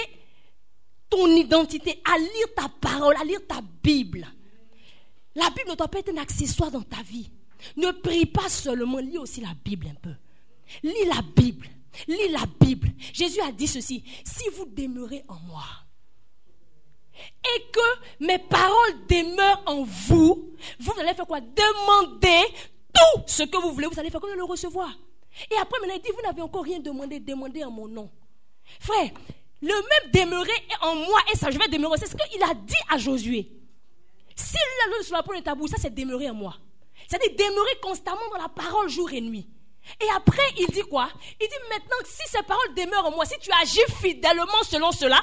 ton identité, à lire ta parole, à lire ta Bible. La Bible ne doit pas être un accessoire dans ta vie. Ne prie pas seulement, lis aussi la Bible un peu. Lis la Bible. Lis la Bible. Jésus a dit ceci, si vous demeurez en moi et que mes paroles demeurent en vous, vous allez faire quoi? Demandez tout ce que vous voulez, vous allez faire comme le recevoir. Et après, maintenant, il dit, vous n'avez encore rien demandé, demandez en mon nom. Frère, le même demeurer en moi et ça, je vais demeurer. C'est ce qu'il a dit à Josué. Si la sur la pointe de ta bouche, ça c'est demeurer en moi. C'est-à-dire demeurer constamment dans la parole jour et nuit. Et après, il dit quoi? Il dit maintenant, si ces paroles demeurent en moi, si tu agis fidèlement selon cela,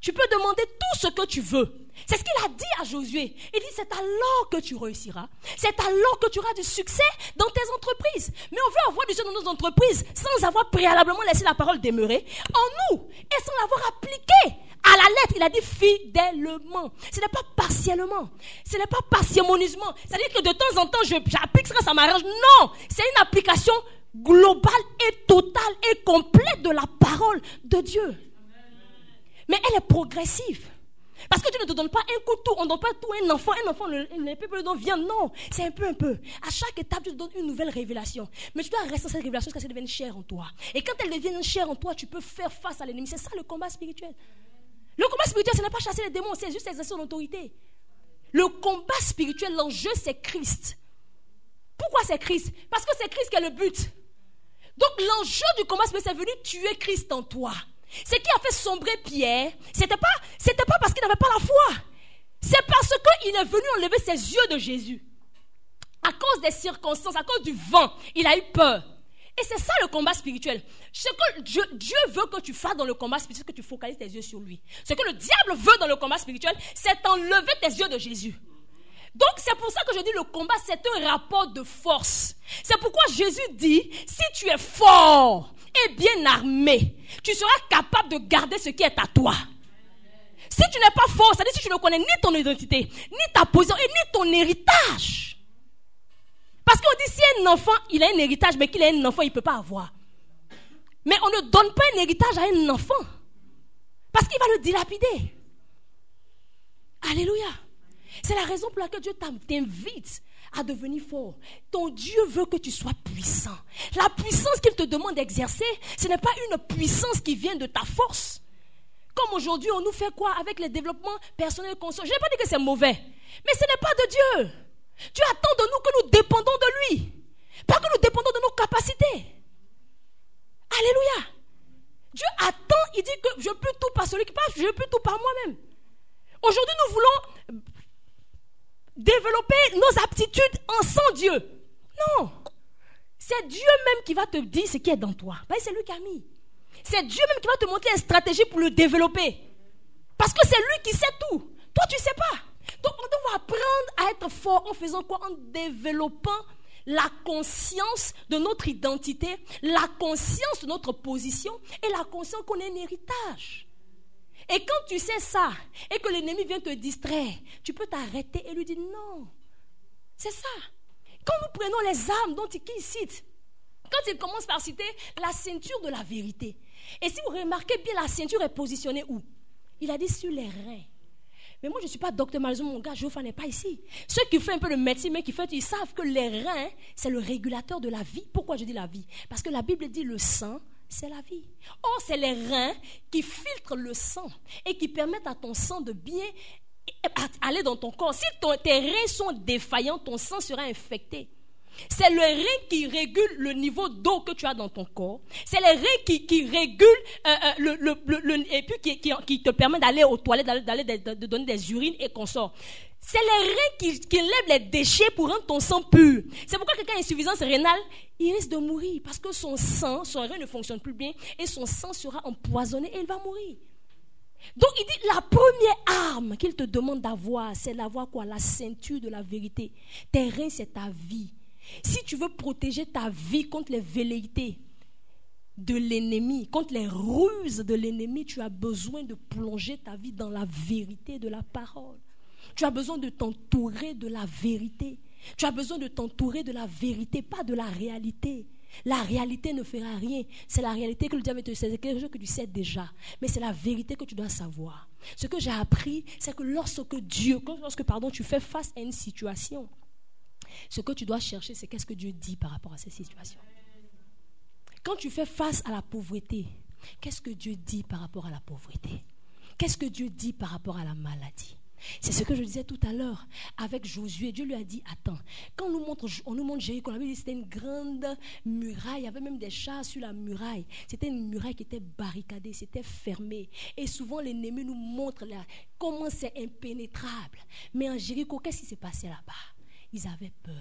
tu peux demander tout ce que tu veux. C'est ce qu'il a dit à Josué. Il dit, c'est alors que tu réussiras. C'est alors que tu auras du succès dans tes entreprises. Mais on veut avoir du succès dans nos entreprises sans avoir préalablement laissé la parole demeurer en nous et sans l'avoir appliquée à la lettre, il a dit fidèlement. Ce n'est pas partiellement. Ce n'est pas parcimonieusement. C'est-à-dire que de temps en temps, j'applique ça, ça m'arrange. Non, c'est une application globale et totale et complète de la parole de Dieu. Mais elle est progressive. Parce que Dieu ne te donne pas un coup tout. On ne donne pas tout un enfant. Un enfant, les peuples donnent viande. Non, c'est un peu, un peu. À chaque étape, Dieu te donne une nouvelle révélation. Mais tu dois rester dans cette révélation jusqu'à ce qu'elle devienne chère en toi. Et quand elle devient chère en toi, tu peux faire face à l'ennemi. C'est ça le combat spirituel. Le combat spirituel, ce n'est pas chasser les démons, c'est juste exercer son autorité. Le combat spirituel, l'enjeu, c'est Christ. Pourquoi c'est Christ? Parce que c'est Christ qui est le but. Donc l'enjeu du combat spirituel, c'est venu tuer Christ en toi. Ce qui a fait sombrer Pierre, c'était pas, c'était pas parce qu'il n'avait pas la foi. C'est parce qu'il est venu enlever ses yeux de Jésus. À cause des circonstances, à cause du vent, il a eu peur. Et c'est ça le combat spirituel. Ce que Dieu, veut que tu fasses dans le combat spirituel, c'est que tu focalises tes yeux sur lui. Ce que le diable veut dans le combat spirituel, c'est enlever tes yeux de Jésus. Donc c'est pour ça que je dis le combat, c'est un rapport de force. C'est pourquoi Jésus dit, si tu es fort et bien armé, tu seras capable de garder ce qui est à toi. Si tu n'es pas fort, c'est-à-dire si tu ne connais ni ton identité, ni ta position, et ni ton héritage. Parce qu'on dit si un enfant, il a un héritage, mais qu'il a un enfant, il ne peut pas avoir. Mais on ne donne pas un héritage à un enfant. Parce qu'il va le dilapider. Alléluia. C'est la raison pour laquelle Dieu t'invite à devenir fort. Ton Dieu veut que tu sois puissant. La puissance qu'il te demande d'exercer, ce n'est pas une puissance qui vient de ta force. Comme aujourd'hui, on nous fait quoi avec le développement personnel conscient Je n'ai pas dit que c'est mauvais, mais ce n'est pas de Dieu. Dieu attend de nous que nous dépendons de lui, pas que nous dépendons de nos capacités. Alléluia. Dieu attend, il dit que je peux tout par celui qui passe, je peux tout par moi-même. Aujourd'hui, nous voulons développer nos aptitudes en sans Dieu. Non. C'est Dieu même qui va te dire ce qui est dans toi. C'est lui qui a mis. C'est Dieu même qui va te montrer une stratégie pour le développer. Parce que c'est lui qui sait tout. Toi, tu ne sais pas. Donc, on doit apprendre à être fort en faisant quoi? En développant la conscience de notre identité, la conscience de notre position et la conscience qu'on est un héritage. Et quand tu sais ça et que l'ennemi vient te distraire, tu peux t'arrêter et lui dire non. C'est ça. Quand nous prenons les armes dont il cite, quand il commence par citer la ceinture de la vérité, et si vous remarquez bien, la ceinture est positionnée où? Il a dit sur les reins. Mais moi, je ne suis pas docteur Malzo, mon gars, n'est pas ici. Ceux qui font un peu de médecine, mais qui font, ils savent que les reins, c'est le régulateur de la vie. Pourquoi je dis la vie? Parce que la Bible dit le sang, c'est la vie. Or, c'est les reins qui filtrent le sang et qui permettent à ton sang de bien aller dans ton corps. Si tes reins sont défaillants, ton sang sera infecté. C'est le rein qui régule le niveau d'eau que tu as dans ton corps. C'est le rein qui, régule euh, euh, le, et puis qui, te permet d'aller aux toilettes, d'aller de, donner des urines et qu'on sort. C'est le rein qui, qui les déchets pour rendre ton sang pur. C'est pourquoi quelqu'un a insuffisance rénale, il risque de mourir parce que son sang, son rein ne fonctionne plus bien et son sang sera empoisonné et il va mourir. Donc il dit la première arme qu'il te demande d'avoir, c'est d'avoir quoi? La ceinture de la vérité. Tes reins, c'est ta vie. Si tu veux protéger ta vie contre les velléités de l'ennemi, contre les ruses de l'ennemi, tu as besoin de plonger ta vie dans la vérité de la parole. Tu as besoin de t'entourer de la vérité. Tu as besoin de t'entourer de la vérité, pas de la réalité. La réalité ne fera rien. C'est la réalité que le diable te sait, c'est quelque chose que tu sais déjà. Mais c'est la vérité que tu dois savoir. Ce que j'ai appris, c'est que lorsque Dieu, lorsque pardon, tu fais face à une situation, ce que tu dois chercher, c'est qu'est-ce que Dieu dit par rapport à cette situation. Quand tu fais face à la pauvreté, qu'est-ce que Dieu dit par rapport à la pauvreté? Qu'est-ce que Dieu dit par rapport à la maladie? C'est ce que je disais tout à l'heure avec Josué. Dieu lui a dit Attends, quand on nous montre, on nous montre Jéricho, c'était une grande muraille. Il y avait même des chats sur la muraille. C'était une muraille qui était barricadée, c'était fermé. Et souvent, l'ennemi nous montre là, comment c'est impénétrable. Mais en Jéricho, qu'est-ce qui s'est passé là-bas? Ils avaient peur.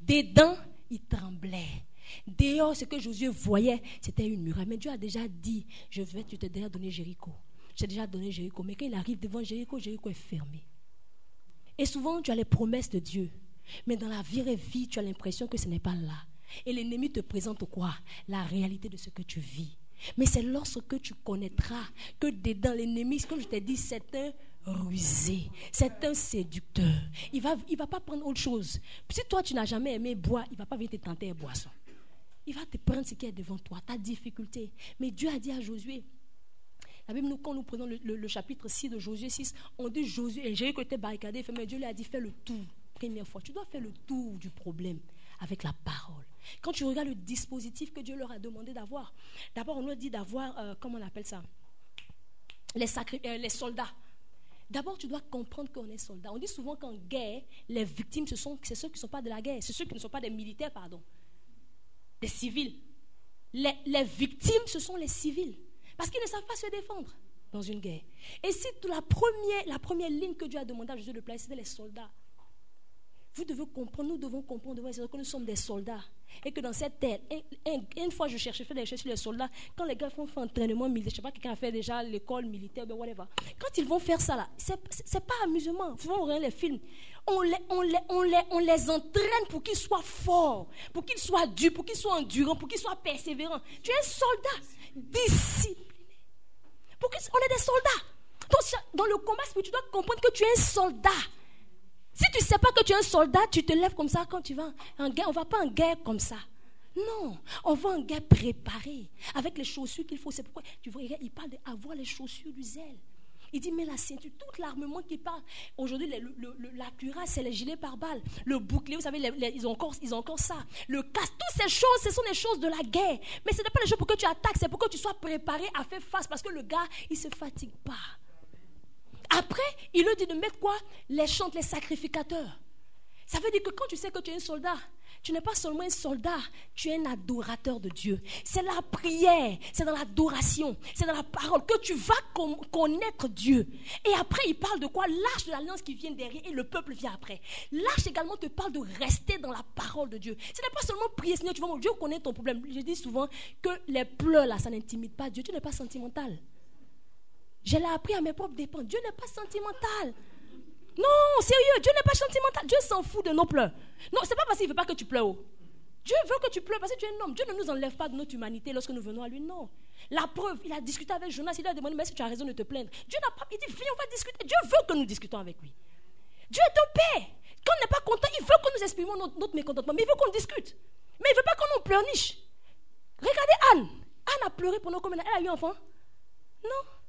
Dedans, ils tremblaient. Dehors, ce que Josué voyait, c'était une muraille. Mais Dieu a déjà dit, je vais, tu t'es déjà donné Jéricho. J'ai déjà donné Jéricho. Mais quand il arrive devant Jéricho, Jéricho est fermé. Et souvent, tu as les promesses de Dieu. Mais dans la vraie vie, tu as l'impression que ce n'est pas là. Et l'ennemi te présente quoi? La réalité de ce que tu vis. Mais c'est lorsque tu connaîtras que dedans l'ennemi, comme je t'ai dit, c'est un rusé. C'est un séducteur. Il va, il va pas prendre autre chose. Si toi, tu n'as jamais aimé boire, il va pas venir te tenter à boisson. Il va te prendre ce qui est devant toi, ta difficulté. Mais Dieu a dit à Josué, la Bible, nous, quand nous prenons le, chapitre 6 de Josué 6, on dit Josué, et Jéricho était barricadé, mais Dieu lui a dit fais le tour. Première fois, tu dois faire le tour du problème avec la parole. Quand tu regardes le dispositif que Dieu leur a demandé d'avoir, d'abord on leur dit d'avoir, euh, comment on appelle ça? Les, euh, les soldats. D'abord, tu dois comprendre qu'on est soldat. On dit souvent qu'en guerre, les victimes, ce sont ceux qui ne sont pas de la guerre, c'est ceux qui ne sont pas des militaires, pardon, des civils. Les, victimes, ce sont les civils. Parce qu'ils ne savent pas se défendre dans une guerre. Et si la première, la première ligne que Dieu a demandé à Jésus de placer, c'était les soldats. Vous devez comprendre, nous devons comprendre que nous sommes des soldats. Et que dans cette terre, une, fois je cherchais, je des recherches sur les soldats, quand les gars font un entraînement militaire, je sais pas, quelqu'un a fait déjà l'école militaire, ben whatever. Quand ils vont faire ça là, ce n'est pas amusement. Souvent on regarde les films. On les, on, les, on, les, on les entraîne pour qu'ils soient forts, pour qu'ils soient durs, pour qu'ils soient endurants, pour qu'ils soient persévérants. Tu es un soldat discipliné. Pour on est des soldats. Dans le combat tu dois comprendre que tu es un soldat. Si tu ne sais pas que tu es un soldat, tu te lèves comme ça quand tu vas en guerre. On ne va pas en guerre comme ça. Non, on va en guerre préparée, avec les chaussures qu'il faut. C'est pourquoi, tu vois, il parle d'avoir les chaussures du zèle. Il dit, mais la ceinture, tout l'armement qui parle. Aujourd'hui, la cuirasse, c'est les gilets par balles. Le bouclier, vous savez, ils, ont encore, ils ça. Le casque, toutes ces choses, ce sont des choses de la guerre. Mais ce n'est pas les choses pour que tu attaques, c'est pour que tu sois préparé à faire face. Parce que le gars, il ne se fatigue pas. Après, il lui dit de mettre quoi? Les chantes, les sacrificateurs. Ça veut dire que quand tu sais que tu es un soldat, tu n'es pas seulement un soldat, tu es un adorateur de Dieu. C'est la prière, c'est dans l'adoration, c'est dans la parole que tu vas connaître Dieu. Et après, il parle de quoi? L'arche de l'alliance qui vient derrière et le peuple vient après. L'arche également te parle de rester dans la parole de Dieu. Ce n'est pas seulement prier, Seigneur, tu vois, Dieu connaît ton problème. Je dis souvent que les pleurs là, ça n'intimide pas Dieu. Tu n'es pas sentimental. Je l'ai appris à mes propres dépens. Dieu n'est pas sentimental. Non, sérieux, Dieu n'est pas sentimental. Dieu s'en fout de nos pleurs. Non, c'est pas parce qu'il veut pas que tu pleures. Dieu veut que tu pleures parce que tu es un homme. Dieu ne nous enlève pas de notre humanité lorsque nous venons à lui. Non. La preuve, il a discuté avec Jonas. Il a demandé, mais est-ce que tu as raison de te plaindre Dieu n'a pas. Il dit, viens, on va discuter. Dieu veut que nous discutons avec lui. Dieu est un père. Quand on n'est pas content, il veut que nous exprimons notre, mécontentement. Mais il veut qu'on discute. Mais il ne veut pas qu'on nous pleurniche. Regardez Anne. Anne a pleuré pendant combien Elle a eu un enfant Non.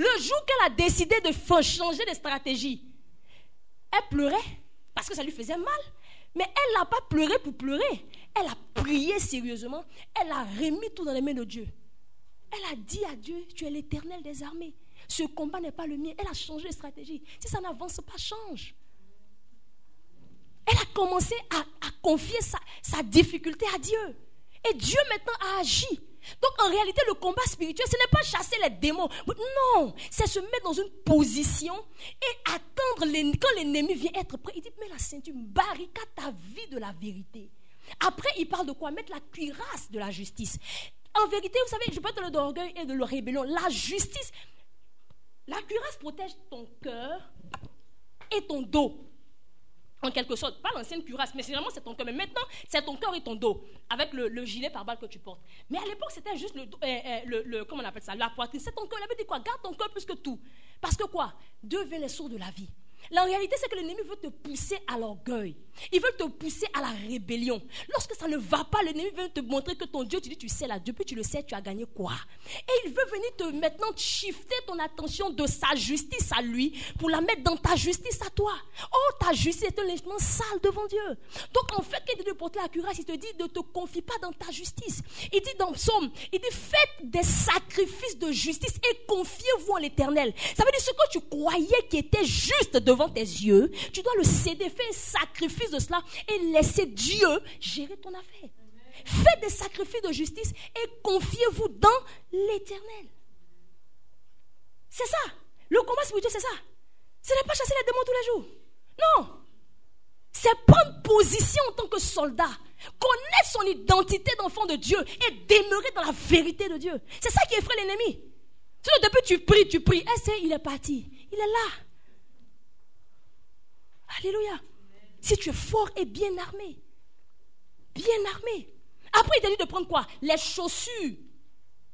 Le jour qu'elle a décidé de changer de stratégie, elle pleurait parce que ça lui faisait mal. Mais elle n'a pas pleuré pour pleurer. Elle a prié sérieusement. Elle a remis tout dans les mains de Dieu. Elle a dit à Dieu, tu es l'éternel des armées. Ce combat n'est pas le mien. Elle a changé de stratégie. Si ça n'avance pas, change. Elle a commencé à, confier sa, sa difficulté à Dieu. Et Dieu maintenant a agi. Donc en réalité, le combat spirituel, ce n'est pas chasser les démons. Non, c'est se mettre dans une position et attendre quand l'ennemi vient être prêt. Il dit, mets la ceinture, barricade ta vie de la vérité. Après, il parle de quoi? Mettre la cuirasse de la justice. En vérité, vous savez, je parle de l'orgueil et de la rébellion. La justice, la cuirasse protège ton cœur et ton dos en quelque sorte, pas l'ancienne cuirasse, mais vraiment c'est ton cœur. Mais maintenant, c'est ton cœur et ton dos, avec le, gilet par balle que tu portes. Mais à l'époque, c'était juste le, euh, euh, le, comment on appelle ça, la poitrine. C'est ton cœur. Il avait dit quoi? Garde ton cœur plus que tout. Parce que quoi? Dieu veut les sourds de la vie. La réalité, c'est que l'ennemi veut te pousser à l'orgueil. Il veut te pousser à la rébellion. Lorsque ça ne va pas, l'ennemi veut te montrer que ton Dieu, tu dis, tu sais là, depuis tu le sais, tu as gagné quoi? Et il veut venir te maintenant shifter ton attention de sa justice à lui pour la mettre dans ta justice à toi. Oh, ta justice est un légèrement sale devant Dieu. Donc en fait, quand il dit de porter la cuirasse, il te dit de te confie pas dans ta justice. Il dit dans Psaume, il dit faites des sacrifices de justice et confiez-vous en l'éternel. Ça veut dire ce que tu croyais qui était juste devant tes yeux, tu dois le céder, faire un sacrifice de cela et laisser Dieu gérer ton affaire. Faites des sacrifices de justice et confiez-vous dans l'éternel. C'est ça. Le combat spirituel, c'est ça. Ce n'est pas chasser les démons tous les jours. Non. C'est prendre position en tant que soldat, connaître son identité d'enfant de Dieu et demeurer dans la vérité de Dieu. C'est ça qui effraie l'ennemi. Depuis tu pries, tu pries. Et eh, il est parti. Il est là. Alléluia. Si tu es fort et bien armé. Bien armé. Après, il t'a dit de prendre quoi? Les chaussures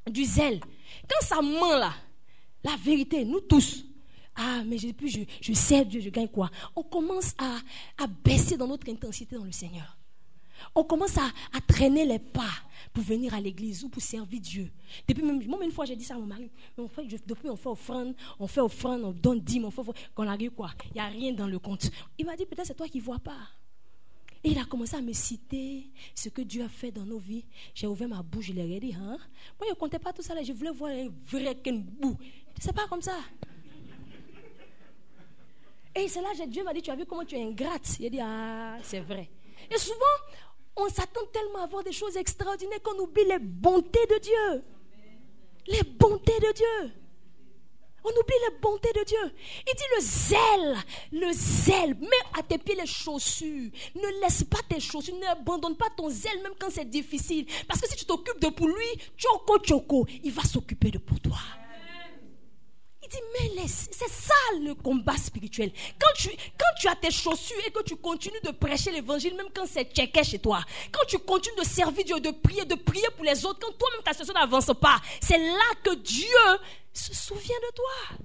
du zèle. Quand ça ment là, la vérité, nous tous, ah, mais je, je, je sais Dieu, je gagne quoi? On commence à baisser dans notre intensité dans le Seigneur on commence à, traîner les pas pour venir à l'église ou pour servir Dieu. Depuis même, moi, une fois, j'ai dit ça à mon mari. depuis, on fait offrande, on fait offrande, on donne dîme, on fait Quand arrive quoi Il n'y a rien dans le compte. Il m'a dit, peut-être c'est toi qui ne vois pas. Et il a commencé à me citer ce que Dieu a fait dans nos vies. J'ai ouvert ma bouche, je l'ai dit, hein? Moi, je ne comptais pas tout ça là. Je voulais voir un vrai bout. C'est pas comme ça. Et c'est là que Dieu m'a dit, tu as vu comment tu es ingrate? Il a dit, ah, c'est vrai. Et souvent, on s'attend tellement à voir des choses extraordinaires qu'on oublie les bontés de Dieu. Les bontés de Dieu. On oublie la bonté de Dieu. Il dit le zèle, le zèle. Mets à tes pieds les chaussures. Ne laisse pas tes chaussures. N'abandonne pas ton zèle même quand c'est difficile. Parce que si tu t'occupes de pour lui, choco choco, il va s'occuper de pour toi. Il dit, mais c'est ça le combat spirituel. Quand tu, quand tu as tes chaussures et que tu continues de prêcher l'évangile, même quand c'est tcheké chez toi, quand tu continues de servir Dieu, de prier, de prier pour les autres, quand toi-même ta situation n'avance pas, c'est là que Dieu se souvient de toi.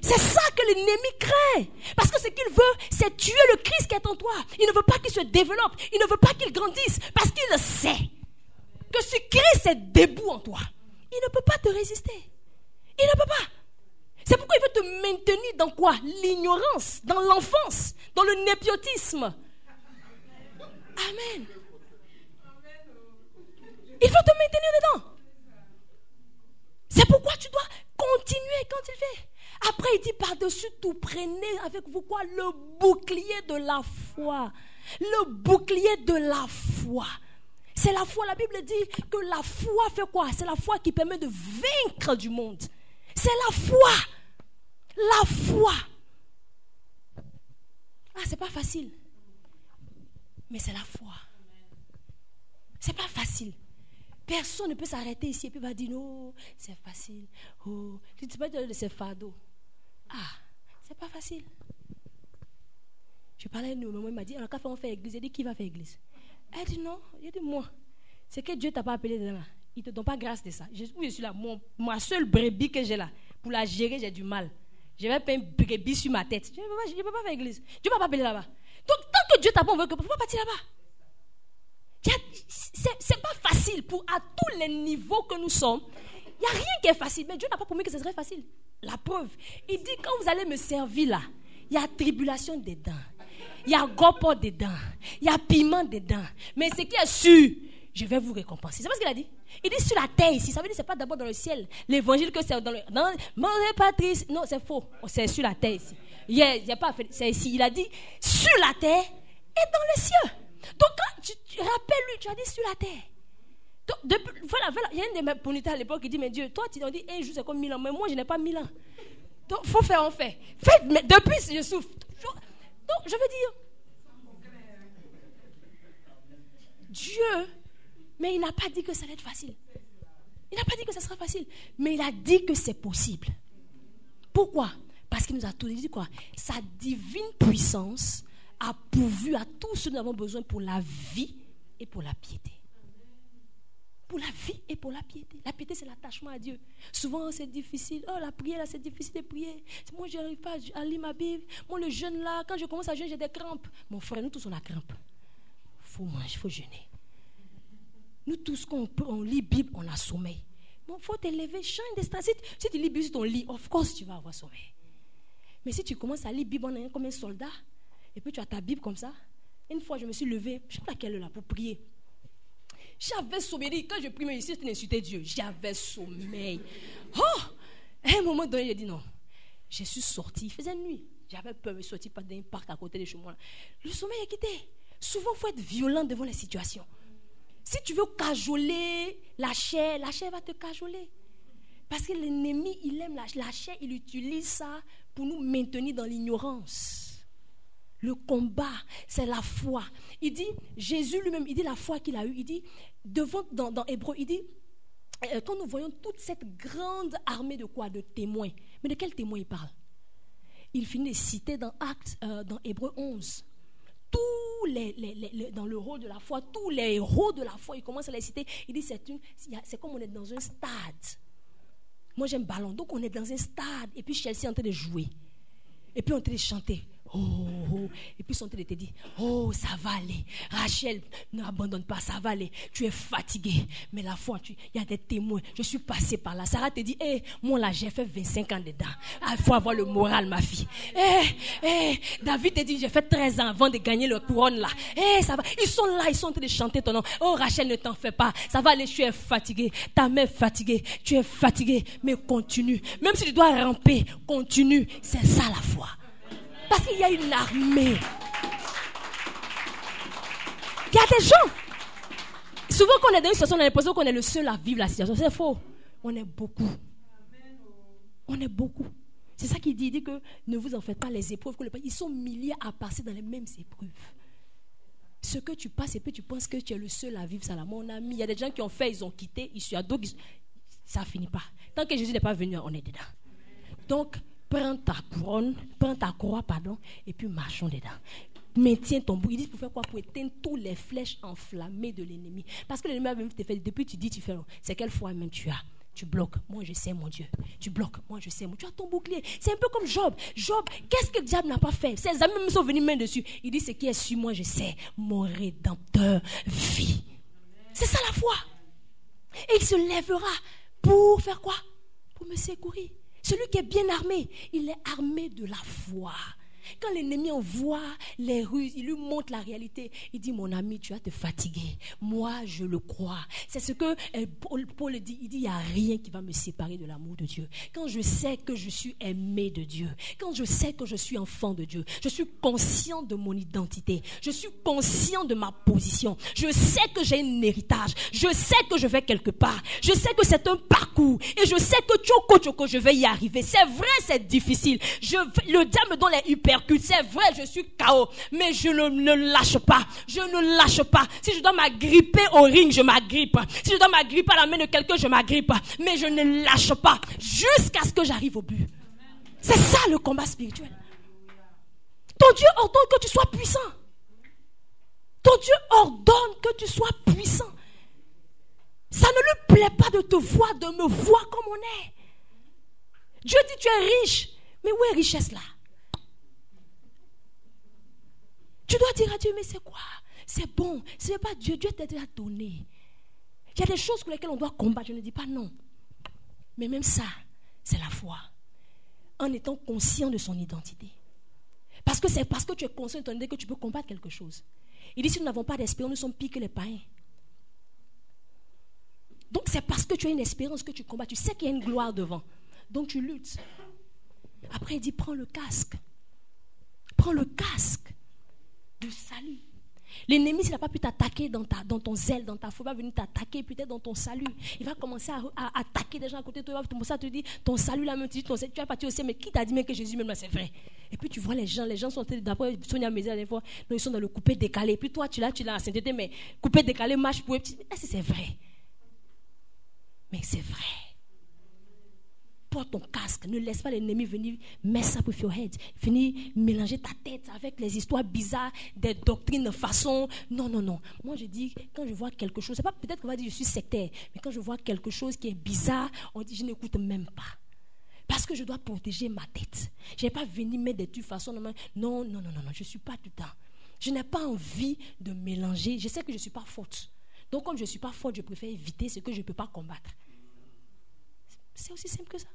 C'est ça que l'ennemi craint. Parce que ce qu'il veut, c'est tuer le Christ qui est en toi. Il ne veut pas qu'il se développe. Il ne veut pas qu'il grandisse. Parce qu'il sait que ce Christ est debout en toi. Il ne peut pas te résister. Il ne peut pas. C'est pourquoi il veut te maintenir dans quoi? L'ignorance, dans l'enfance, dans le népiotisme. Amen. Il veut te maintenir dedans. C'est pourquoi tu dois continuer quand il fait. Après, il dit par-dessus tout, prenez avec vous quoi? Le bouclier de la foi. Le bouclier de la foi. C'est la foi. La Bible dit que la foi fait quoi? C'est la foi qui permet de vaincre du monde. C'est la foi. La foi. Ah, c'est pas facile. Mais c'est la foi. C'est pas facile. Personne ne peut s'arrêter ici et puis va dire non, c'est facile. Oh, tu ne pas dire c'est fado. Ah, c'est pas facile. Je parlais à une maman, il m'a dit, alors quand on fait église, il dit qui va faire église Elle dit non, il dit moi. C'est que Dieu t'a pas appelé dedans. Il ne te donne pas grâce de ça. Je, je suis là, mon, ma seule brebis que j'ai là, pour la gérer, j'ai du mal. Je vais pas une brebis sur ma tête. Je ne peux, pas faire église. Dieu ne va pas appeler là-bas. Donc, tant que Dieu t'a pas, veut que, pourquoi partir là-bas? C'est pas facile pour à tous les niveaux que nous sommes. Il n'y a rien qui est facile. Mais Dieu n'a pas promis que ce serait facile. La preuve. Il dit quand vous allez me servir là, il y a tribulation dedans. Il y a gopo dedans. Il y a piment dedans. Mais ce qui est sûr, je vais vous récompenser. C'est pas ce qu'il a dit. Il dit sur la terre ici. Ça veut dire que ce n'est pas d'abord dans le ciel. L'évangile que c'est dans le. Dans, Patrice. Non, c'est faux. C'est sur la terre ici. Il y a, pas. C'est ici. Il a dit sur la terre et dans les cieux. Donc quand tu, rappelles-lui, tu as dit sur la terre. Depuis, voilà, voilà, il y a un de mes à l'époque qui dit Mais Dieu, toi, tu as dit un jour c'est comme mille ans. Mais moi, je n'ai pas mille ans. Donc, il faut faire, on fait. Faites, mais depuis, je souffre. Donc, je veux dire. Dieu mais il n'a pas dit que ça allait être facile. Il n'a pas dit que ça sera facile. Mais il a dit que c'est possible. Pourquoi? Parce qu'il nous a tout dit quoi Sa divine puissance a pourvu à tout ce que nous avons besoin pour la vie et pour la piété. Pour la vie et pour la piété. La piété, c'est l'attachement à Dieu. Souvent, c'est difficile. Oh, la prière, là, c'est difficile de prier. Moi, je n'arrive pas à lire ma Bible. Moi, le jeûne, là, quand je commence à jeûner, j'ai des crampes. Mon frère, nous tous, on a crampes. Il faut manger, il faut jeûner. Nous tous, quand on, lit Bible, on a sommeil. il faut te lever, change de Si, tu lis Bible sur ton lit, of course, tu vas avoir sommeil. Mais si tu commences à lire Bible en comme un soldat, et puis tu as ta Bible comme ça, une fois, je me suis levé, je ne sais pas quelle heure là, pour prier. J'avais sommeil. Quand je priais ici, c'était insulter Dieu. J'avais sommeil. Oh! À un moment donné, j'ai dit non. Je suis sorti. Il faisait nuit. J'avais peur de sortir par un parc à côté de chez moi. Le sommeil est quitté. Souvent, il faut être violent devant les situations. Si tu veux cajoler la chair, la chair va te cajoler. Parce que l'ennemi, il aime la, chair, il utilise ça pour nous maintenir dans l'ignorance. Le combat, c'est la foi. Il dit, Jésus lui-même, il dit la foi qu'il a eue. Il dit, devant, dans, dans Hébreu, il dit, euh, quand nous voyons toute cette grande armée de quoi? De témoins. Mais de quels témoins il parle? Il finit de citer dans Actes, euh, dans Hébreu 11 tous les, dans le rôle de la foi, tous les héros de la foi, il commence à les citer. Il dit c'est, c'est comme on est dans un stade. Moi j'aime ballon, donc on est dans un stade. Et puis Chelsea est en train de jouer. Et puis on est en train de chanter. Oh, oh. Et puis son télé te dit, oh, ça va aller. Rachel, n'abandonne pas, ça va aller. Tu es fatigué. Mais la foi, il y a des témoins. Je suis passé par là. Sarah te dit, eh, moi là, j'ai fait 25 ans dedans. Ah, il faut avoir le moral, ma fille. Eh, eh, David te dit, j'ai fait 13 ans avant de gagner le couronne là. Eh, ça va. Ils sont là, ils sont en train de chanter ton nom. Oh, Rachel, ne t'en fais pas. Ça va aller, tu es fatigué. Ta mère est fatiguée. Tu es fatigué. Mais continue. Même si tu dois ramper, continue. C'est ça la foi. Parce qu'il y a une armée. Il y a des gens. Souvent, quand on est dans une situation, on a l'impression qu'on est le seul à vivre la situation. C'est faux. On est beaucoup. On est beaucoup. C'est ça qu'il dit. Il dit que ne vous en faites pas les épreuves. Ils sont milliers à passer dans les mêmes épreuves. Ce que tu passes et puis tu penses que tu es le seul à vivre ça là. Mon ami, il y a des gens qui ont fait, ils ont quitté, ils sont à d'autres. Ça finit pas. Tant que Jésus n'est pas venu, on est dedans. Donc, prends ta couronne, prends ta croix, pardon, et puis marchons dedans. Maintiens ton bout. Il dit pour faire quoi? Pour éteindre toutes les flèches enflammées de l'ennemi. Parce que l'ennemi a même te fait. Depuis tu dis, tu fais. C'est quelle foi même tu as? Tu bloques. Moi, je sais, mon Dieu. Tu bloques. Moi, je sais. Mon... Tu as ton bouclier. C'est un peu comme Job. Job, qu'est-ce que le diable n'a pas fait? Ses amis même sont venus main dessus. Il dit, ce qui est sur moi, je sais. Mon rédempteur vit. C'est ça la foi. Et il se lèvera pour faire quoi? Pour me secourir. Celui qui est bien armé, il est armé de la foi. Quand l'ennemi envoie les ruses, il lui montre la réalité. Il dit, mon ami, tu vas te fatiguer. Moi, je le crois. C'est ce que euh, Paul, dit. Il dit, il n'y a rien qui va me séparer de l'amour de Dieu. Quand je sais que je suis aimé de Dieu, quand je sais que je suis enfant de Dieu, je suis conscient de mon identité, je suis conscient de ma position, je sais que j'ai un héritage, je sais que je vais quelque part, je sais que c'est un parcours et je sais que tchoko tchoko, je vais y arriver. C'est vrai, c'est difficile. Je, le diable me donne les hyper c'est vrai, je suis KO. Mais je ne, lâche pas. Je ne lâche pas. Si je dois m'agripper au ring, je m'agrippe. Si je dois m'agripper à la main de quelqu'un, je m'agrippe. Mais je ne lâche pas. Jusqu'à ce que j'arrive au but. C'est ça le combat spirituel. Ton Dieu ordonne que tu sois puissant. Ton Dieu ordonne que tu sois puissant. Ça ne lui plaît pas de te voir, de me voir comme on est. Dieu dit tu es riche. Mais où est richesse là? Tu dois dire à Dieu, mais c'est quoi? C'est bon. Ce n'est pas Dieu. Dieu t'a déjà donné. Il y a des choses pour lesquelles on doit combattre. Je ne dis pas non. Mais même ça, c'est la foi. En étant conscient de son identité. Parce que c'est parce que tu es conscient de ton identité que tu peux combattre quelque chose. Il dit si nous n'avons pas d'espérance, nous sommes pires que les païens. Donc c'est parce que tu as une espérance que tu combats. Tu sais qu'il y a une gloire devant. Donc tu luttes. Après, il dit prends le casque. Prends le casque du salut. L'ennemi, s'il n'a pas pu t'attaquer dans, ta, dans ton zèle, dans ta foi, va venir t'attaquer peut-être dans ton salut. Il va commencer à, attaquer des gens à côté de toi. Il va commencer à te dire ton salut là, même tu, ton, tu vas partir aussi, mais qui t'a dit même que Jésus, même c'est vrai? Et puis tu vois les gens, les gens sont d'après Sonia Mézé, des fois, ils sont dans le coupé décalé. Et puis toi, tu l'as, tu l'as la mais coupé décalé marche pour. Est-ce que c'est vrai? Mais c'est vrai porte ton casque. Ne laisse pas l'ennemi venir mess up with your head. Venir mélanger ta tête avec les histoires bizarres, des doctrines de façon. Non, non, non. Moi, je dis, quand je vois quelque chose, c'est pas peut-être qu'on va dire je suis sectaire, mais quand je vois quelque chose qui est bizarre, on dit je n'écoute même pas. Parce que je dois protéger ma tête. Je n'ai pas venir mettre des trucs façon. Non, non, non, non, non, je ne suis pas tout temps. Je n'ai pas envie de mélanger. Je sais que je ne suis pas faute. Donc, comme je ne suis pas faute, je préfère éviter ce que je ne peux pas combattre. C'est aussi simple que ça.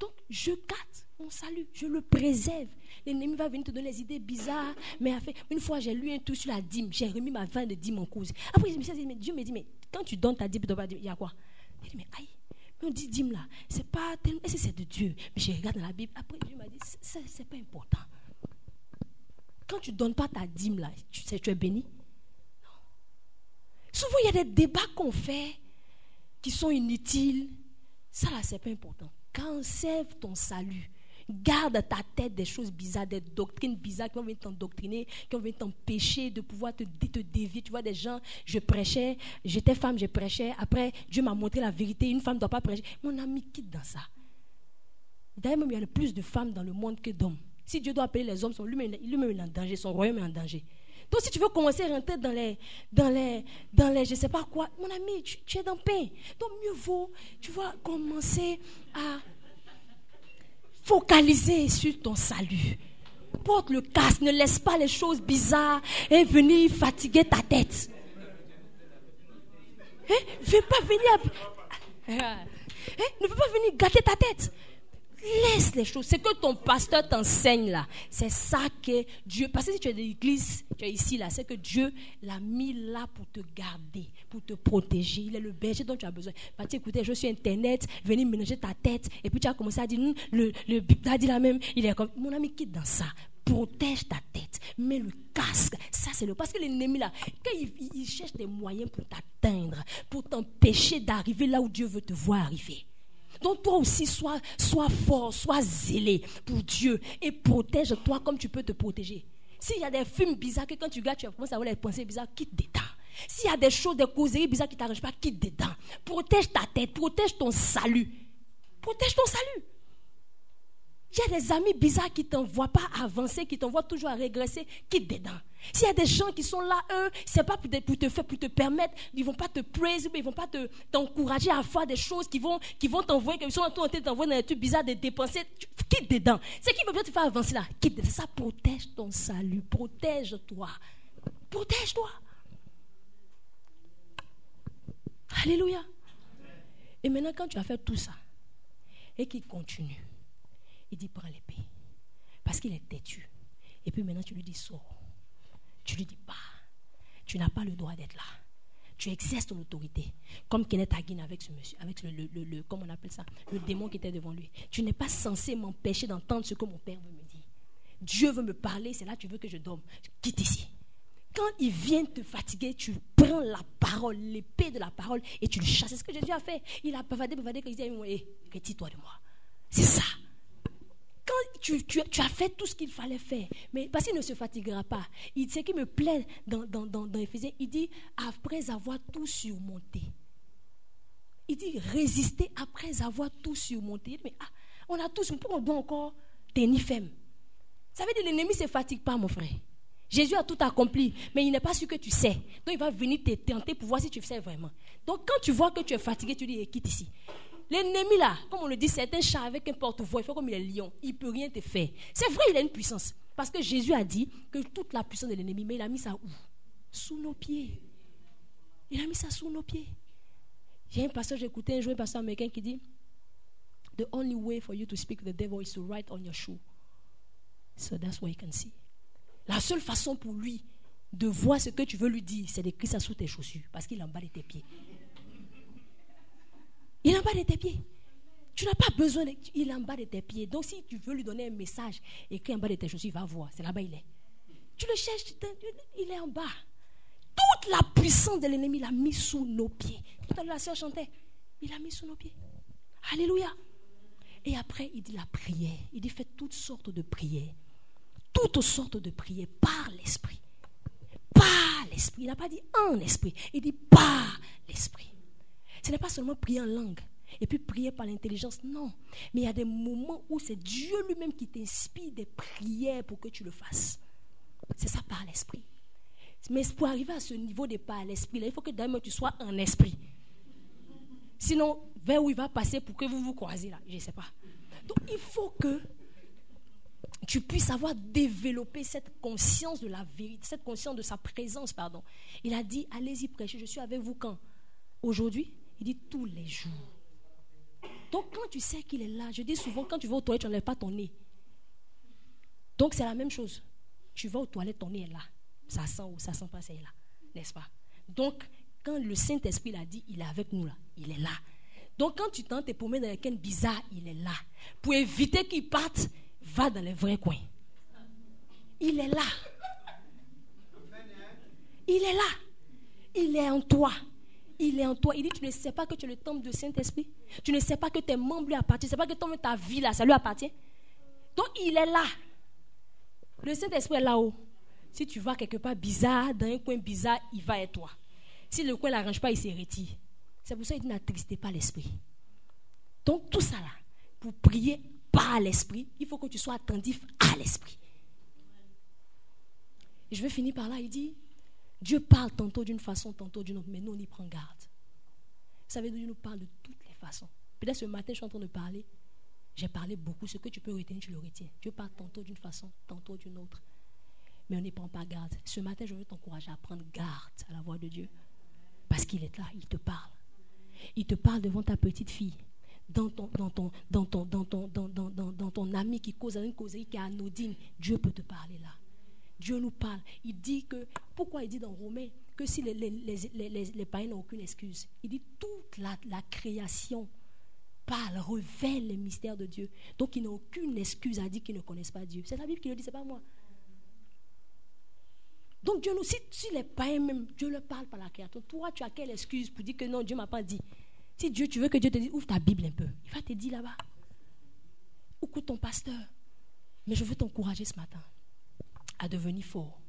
Donc, je garde mon salut, je le préserve. L'ennemi va venir te donner des idées bizarres. Mais une fois, j'ai lu un tout sur la dîme. J'ai remis ma vin de dîme en cause. Après, mais Dieu me dit, mais quand tu donnes ta dîme, il y a quoi? Il dit, mais aïe, on dit dîme là, c'est pas tellement. Est-ce que c'est de Dieu? Mais je regarde dans la Bible. Après, Dieu m'a dit, c'est pas important. Quand tu ne donnes pas ta dîme là, tu, sais, tu es béni? Non. Souvent, il y a des débats qu'on fait qui sont inutiles. Ça là, c'est pas important. Conserve ton salut. Garde ta tête des choses bizarres, des doctrines bizarres qui vont venir t'endoctriner, qui vont venir t'empêcher de pouvoir te, dévier. Tu vois, des gens, je prêchais, j'étais femme, je prêchais. Après, Dieu m'a montré la vérité. Une femme ne doit pas prêcher. Mon ami, quitte dans ça. D'ailleurs, il y a le plus de femmes dans le monde que d'hommes. Si Dieu doit appeler les hommes, lui-même est en danger, son royaume est en danger. Donc, si tu veux commencer à rentrer dans les, dans les, dans les, je ne sais pas quoi, mon ami, tu, es dans pain. Donc, mieux vaut, tu vas commencer à focaliser sur ton salut. Porte le casque, ne laisse pas les choses bizarres et venir fatiguer ta tête. Hein? Ne veux pas venir. Hein? Ne veux pas venir gâter ta tête. Laisse les choses. C'est que ton pasteur t'enseigne là. C'est ça que Dieu. Parce que si tu es de l'église, tu es ici là, c'est que Dieu l'a mis là pour te garder, pour te protéger. Il est le berger dont tu as besoin. Parce écoutez, je suis Internet, venez mélanger ta tête. Et puis tu as commencé à dire, hum, le, le a dit la même. Il est comme, mon ami, quitte dans ça. Protège ta tête. Mets le casque. Ça, c'est le. Parce que l'ennemi là, quand il cherche des moyens pour t'atteindre, pour t'empêcher d'arriver là où Dieu veut te voir arriver. Donc toi aussi, sois, sois fort, sois zélé pour Dieu et protège-toi comme tu peux te protéger. S'il y a des films bizarres que quand tu regardes, tu commences à avoir des pensées bizarres, quitte dedans. S'il y a des choses, des causeries bizarres qui ne t'arrangent pas, quitte dedans. Protège ta tête, protège ton salut. Protège ton salut. Il y a des amis bizarres qui ne t'envoient pas avancer, qui t'envoient toujours à régresser, quitte dedans. S'il y a des gens qui sont là, eux, c'est pas pour te, faire, pour te permettre, ils vont pas te praiser, ils vont pas t'encourager à faire des choses qui vont, qui vont t'envoyer, qui sont en train de t'envoyer dans des trucs bizarres, de dépenser, quitte dedans. C'est qui veut bien te faire avancer là, quitte dedans. Ça protège ton salut, protège-toi. Protège-toi. Alléluia. Et maintenant, quand tu as fait tout ça, et qu'il continue, il dit prends l'épée. Parce qu'il est têtu. Et puis maintenant, tu lui dis sors. Tu lui dis pas. Tu n'as pas le droit d'être là. Tu exerces ton autorité. Comme Kenneth Hagin avec ce monsieur, avec le, le, comment on appelle ça, le démon qui était devant lui. Tu n'es pas censé m'empêcher d'entendre ce que mon père veut me dire. Dieu veut me parler, c'est là que tu veux que je dorme. Quitte ici. Quand il vient te fatiguer, tu prends la parole, l'épée de la parole, et tu le chasses. C'est ce que Jésus a fait. Il a bavardé, bavardé, il dit, hé, retire-toi de moi. C'est ça. Tu, as fait tout ce qu'il fallait faire, mais parce qu'il ne se fatiguera pas. Il, ce qui me plaît dans, dans, dans, dans Éphésiens, il dit, après avoir tout surmonté. Il dit, résister après avoir tout surmonté. Mais ah, on a tous, pourquoi on doit encore tenir ferme? Ça veut dire l'ennemi ne se fatigue pas, mon frère. Jésus a tout accompli, mais il n'est pas sûr que tu sais. Donc il va venir te tenter pour voir si tu sais vraiment. Donc quand tu vois que tu es fatigué, tu dis, eh, quitte ici. L'ennemi là, comme on le dit, c'est un chat avec un porte-voix. Il fait comme il est lion. Il ne peut rien te faire. C'est vrai, il a une puissance. Parce que Jésus a dit que toute la puissance de l'ennemi, mais il a mis ça où? Sous nos pieds. Il a mis ça sous nos pieds. J'ai un pasteur, j'ai écouté un jour un pasteur américain qui dit The only way for you to speak to the devil is to write on your shoe. So that's what you can see. La seule façon pour lui de voir ce que tu veux lui dire, c'est d'écrire ça sous tes chaussures, parce qu'il en bas de tes pieds. Il est en bas de tes pieds. Tu n'as pas besoin, de, il est en bas de tes pieds. Donc si tu veux lui donner un message, écrit en bas de tes chaussures, il va voir. C'est là-bas il est. Tu le cherches, il est en bas. Toute la puissance de l'ennemi, il a mis sous nos pieds. Tout à l'heure, la soeur chantait. Il a mis sous nos pieds. Alléluia. Et après, il dit la prière. Il dit faites toutes sortes de prières toutes sortes de prières par l'Esprit. Par l'Esprit. Il n'a pas dit en esprit. Il dit par l'Esprit. Ce n'est pas seulement prier en langue et puis prier par l'intelligence. Non. Mais il y a des moments où c'est Dieu lui-même qui t'inspire des prières pour que tu le fasses. C'est ça par l'Esprit. Mais pour arriver à ce niveau de par l'Esprit, il faut que d'abord tu sois en esprit. Sinon, vers où il va passer pour que vous vous croisez là Je ne sais pas. Donc il faut que tu puisses avoir développé cette conscience de la vérité, cette conscience de sa présence, pardon. Il a dit, allez-y prêcher, je suis avec vous quand? Aujourd'hui? Il dit tous les jours. Donc quand tu sais qu'il est là, je dis souvent, quand tu vas aux toilettes, tu n'enlèves pas ton nez. Donc c'est la même chose. Tu vas aux toilettes, ton nez est là. Ça sent ou ça sent pas, c'est là. N'est-ce pas? Donc, quand le Saint-Esprit l'a dit, il est avec nous là. Il est là. Donc, quand tu tentes tes promènes dans quelqu'un bizarre, il est là. Pour éviter qu'il parte, va dans les vrais coins. Il est là. Il est là. Il est en toi. Il est en toi. Il dit, tu ne sais pas que tu es le temple du Saint-Esprit. Tu ne sais pas que tes membres lui appartiennent. Tu ne sais pas que ton, ta vie là, ça lui appartient. Donc il est là. Le Saint-Esprit est là-haut. Si tu vas quelque part bizarre, dans un coin bizarre, il va être toi. Si le coin n'arrange pas, il se retire. C'est pour ça qu'il n'attristez pas l'esprit. Donc tout ça là, pour prier par l'esprit, il faut que tu sois attentif à l'esprit. Je vais finir par là. Il dit Dieu parle tantôt d'une façon, tantôt d'une autre, mais nous, on y prend garde. Vous savez, Dieu nous parle de toutes les façons. Peut-être ce matin, je suis en train de parler. J'ai parlé beaucoup. Ce que tu peux retenir, tu le retiens. Dieu parle tantôt d'une façon, tantôt d'une autre. Mais on n'y prend pas garde. Ce matin, je veux t'encourager à prendre garde à la voix de Dieu. Parce qu'il est là, il te parle. Il te parle devant ta petite fille dans ton, dans ton, dans ton, dans ton, dans, dans, dans, ton ami qui cause une causerie qui est anodine, Dieu peut te parler là. Dieu nous parle. Il dit que, pourquoi il dit dans Romains que si les, les, les, les païens n'ont aucune excuse, il dit toute la, la création parle, révèle les mystères de Dieu. Donc ils n'ont aucune excuse à dire qu'ils ne connaissent pas Dieu. C'est la Bible qui le dit, c'est pas moi. Donc Dieu nous, si, les païens même, Dieu leur parle par la création, toi tu as quelle excuse pour dire que non, Dieu m'a pas dit? Si Dieu, tu veux que Dieu te dise, ouvre ta Bible un peu, il va te dire là-bas. Écoute ton pasteur. Mais je veux t'encourager ce matin à devenir fort.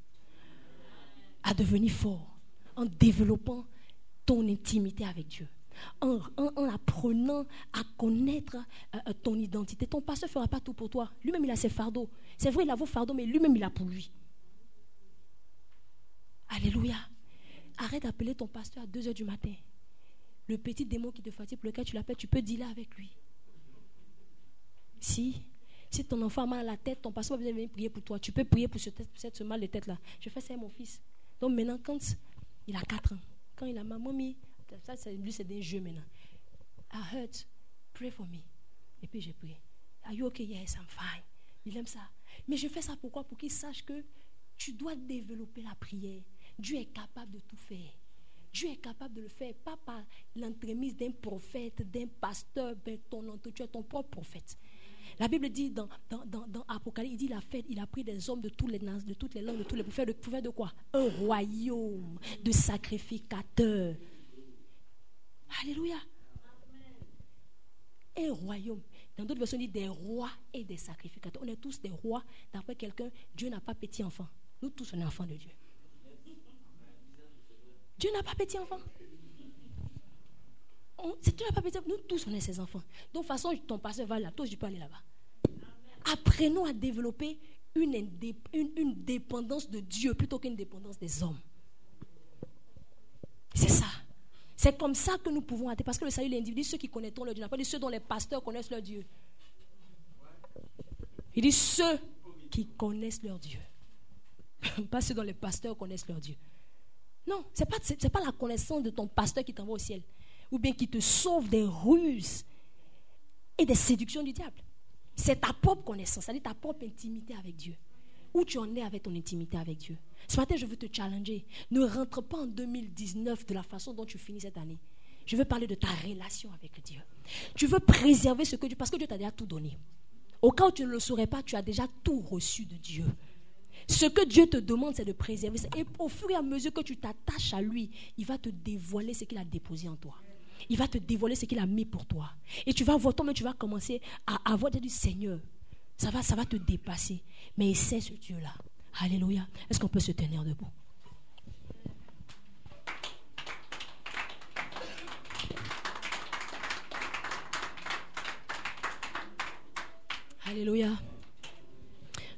À devenir fort en développant ton intimité avec Dieu. En, apprenant à connaître euh, euh, ton identité. Ton pasteur ne fera pas tout pour toi. Lui-même, il a ses fardeaux. C'est vrai, il a vos fardeaux, mais lui-même, il a pour lui. Alléluia. Arrête d'appeler ton pasteur à 2 heures du matin. Le petit démon qui te fatigue, pour lequel tu l'appelles, tu peux dealer avec lui. Si, si ton enfant a mal à la tête, ton pasteur va venir prier pour toi. Tu peux prier pour ce, mal de tête-là. Je fais ça à mon fils. Donc maintenant, quand il a 4 ans, quand il a ma mamie, ça, c'est, lui, c'est des jeux maintenant. I hurt, pray for me. Et puis j'ai prié. Are you okay? Yes, I'm fine. Il aime ça. Mais je fais ça pourquoi? Pour qu'il sache que tu dois développer la prière. Dieu est capable de tout faire. Dieu est capable de le faire, pas par l'entremise d'un prophète, d'un pasteur, ben ton, tu es ton propre prophète. La Bible dit dans, dans, Apocalypse, il dit a, il a pris des hommes de, toutes les, de toutes les langues, de tous les pour faire, de, quoi? Un royaume de sacrificateurs. Alléluia. Un royaume. Dans d'autres versions, il dit des rois et des sacrificateurs. On est tous des rois. D'après quelqu'un, Dieu n'a pas petit enfant. Nous tous, on est enfants de Dieu. Dieu n'a pas petit enfant. N'a pas petit. Nous tous, on est ses enfants. De toute façon, ton pasteur va là. Toi, je peux aller là-bas. Apprenons à développer une, dépendance de Dieu plutôt qu'une dépendance des hommes. C'est ça. C'est comme ça que nous pouvons atteindre. Parce que le salut, l'individu, ceux qui connaîtront leur Dieu, pas dit ceux dont les pasteurs connaissent leur Dieu. Il dit ceux qui connaissent leur Dieu. pas ceux dont les pasteurs connaissent leur Dieu. Non, ce n'est pas, pas la connaissance de ton pasteur qui t'envoie au ciel. Ou bien qui te sauve des ruses et des séductions du diable. C'est ta propre connaissance, c'est-à-dire ta propre intimité avec Dieu. Où tu en es avec ton intimité avec Dieu. Ce matin, je veux te challenger. Ne rentre pas en 2019 de la façon dont tu finis cette année. Je veux parler de ta relation avec Dieu. Tu veux préserver ce que Dieu, parce que Dieu t'a déjà tout donné. Au cas où tu ne le saurais pas, tu as déjà tout reçu de Dieu. Ce que Dieu te demande, c'est de préserver. Et au fur et à mesure que tu t'attaches à lui, il va te dévoiler ce qu'il a déposé en toi. Il va te dévoiler ce qu'il a mis pour toi. Et tu vas voir, toi-même, tu vas commencer à avoir du Seigneur. Ça va, ça va te dépasser. Mais c'est ce Dieu-là. Alléluia. Est-ce qu'on peut se tenir debout? Alléluia.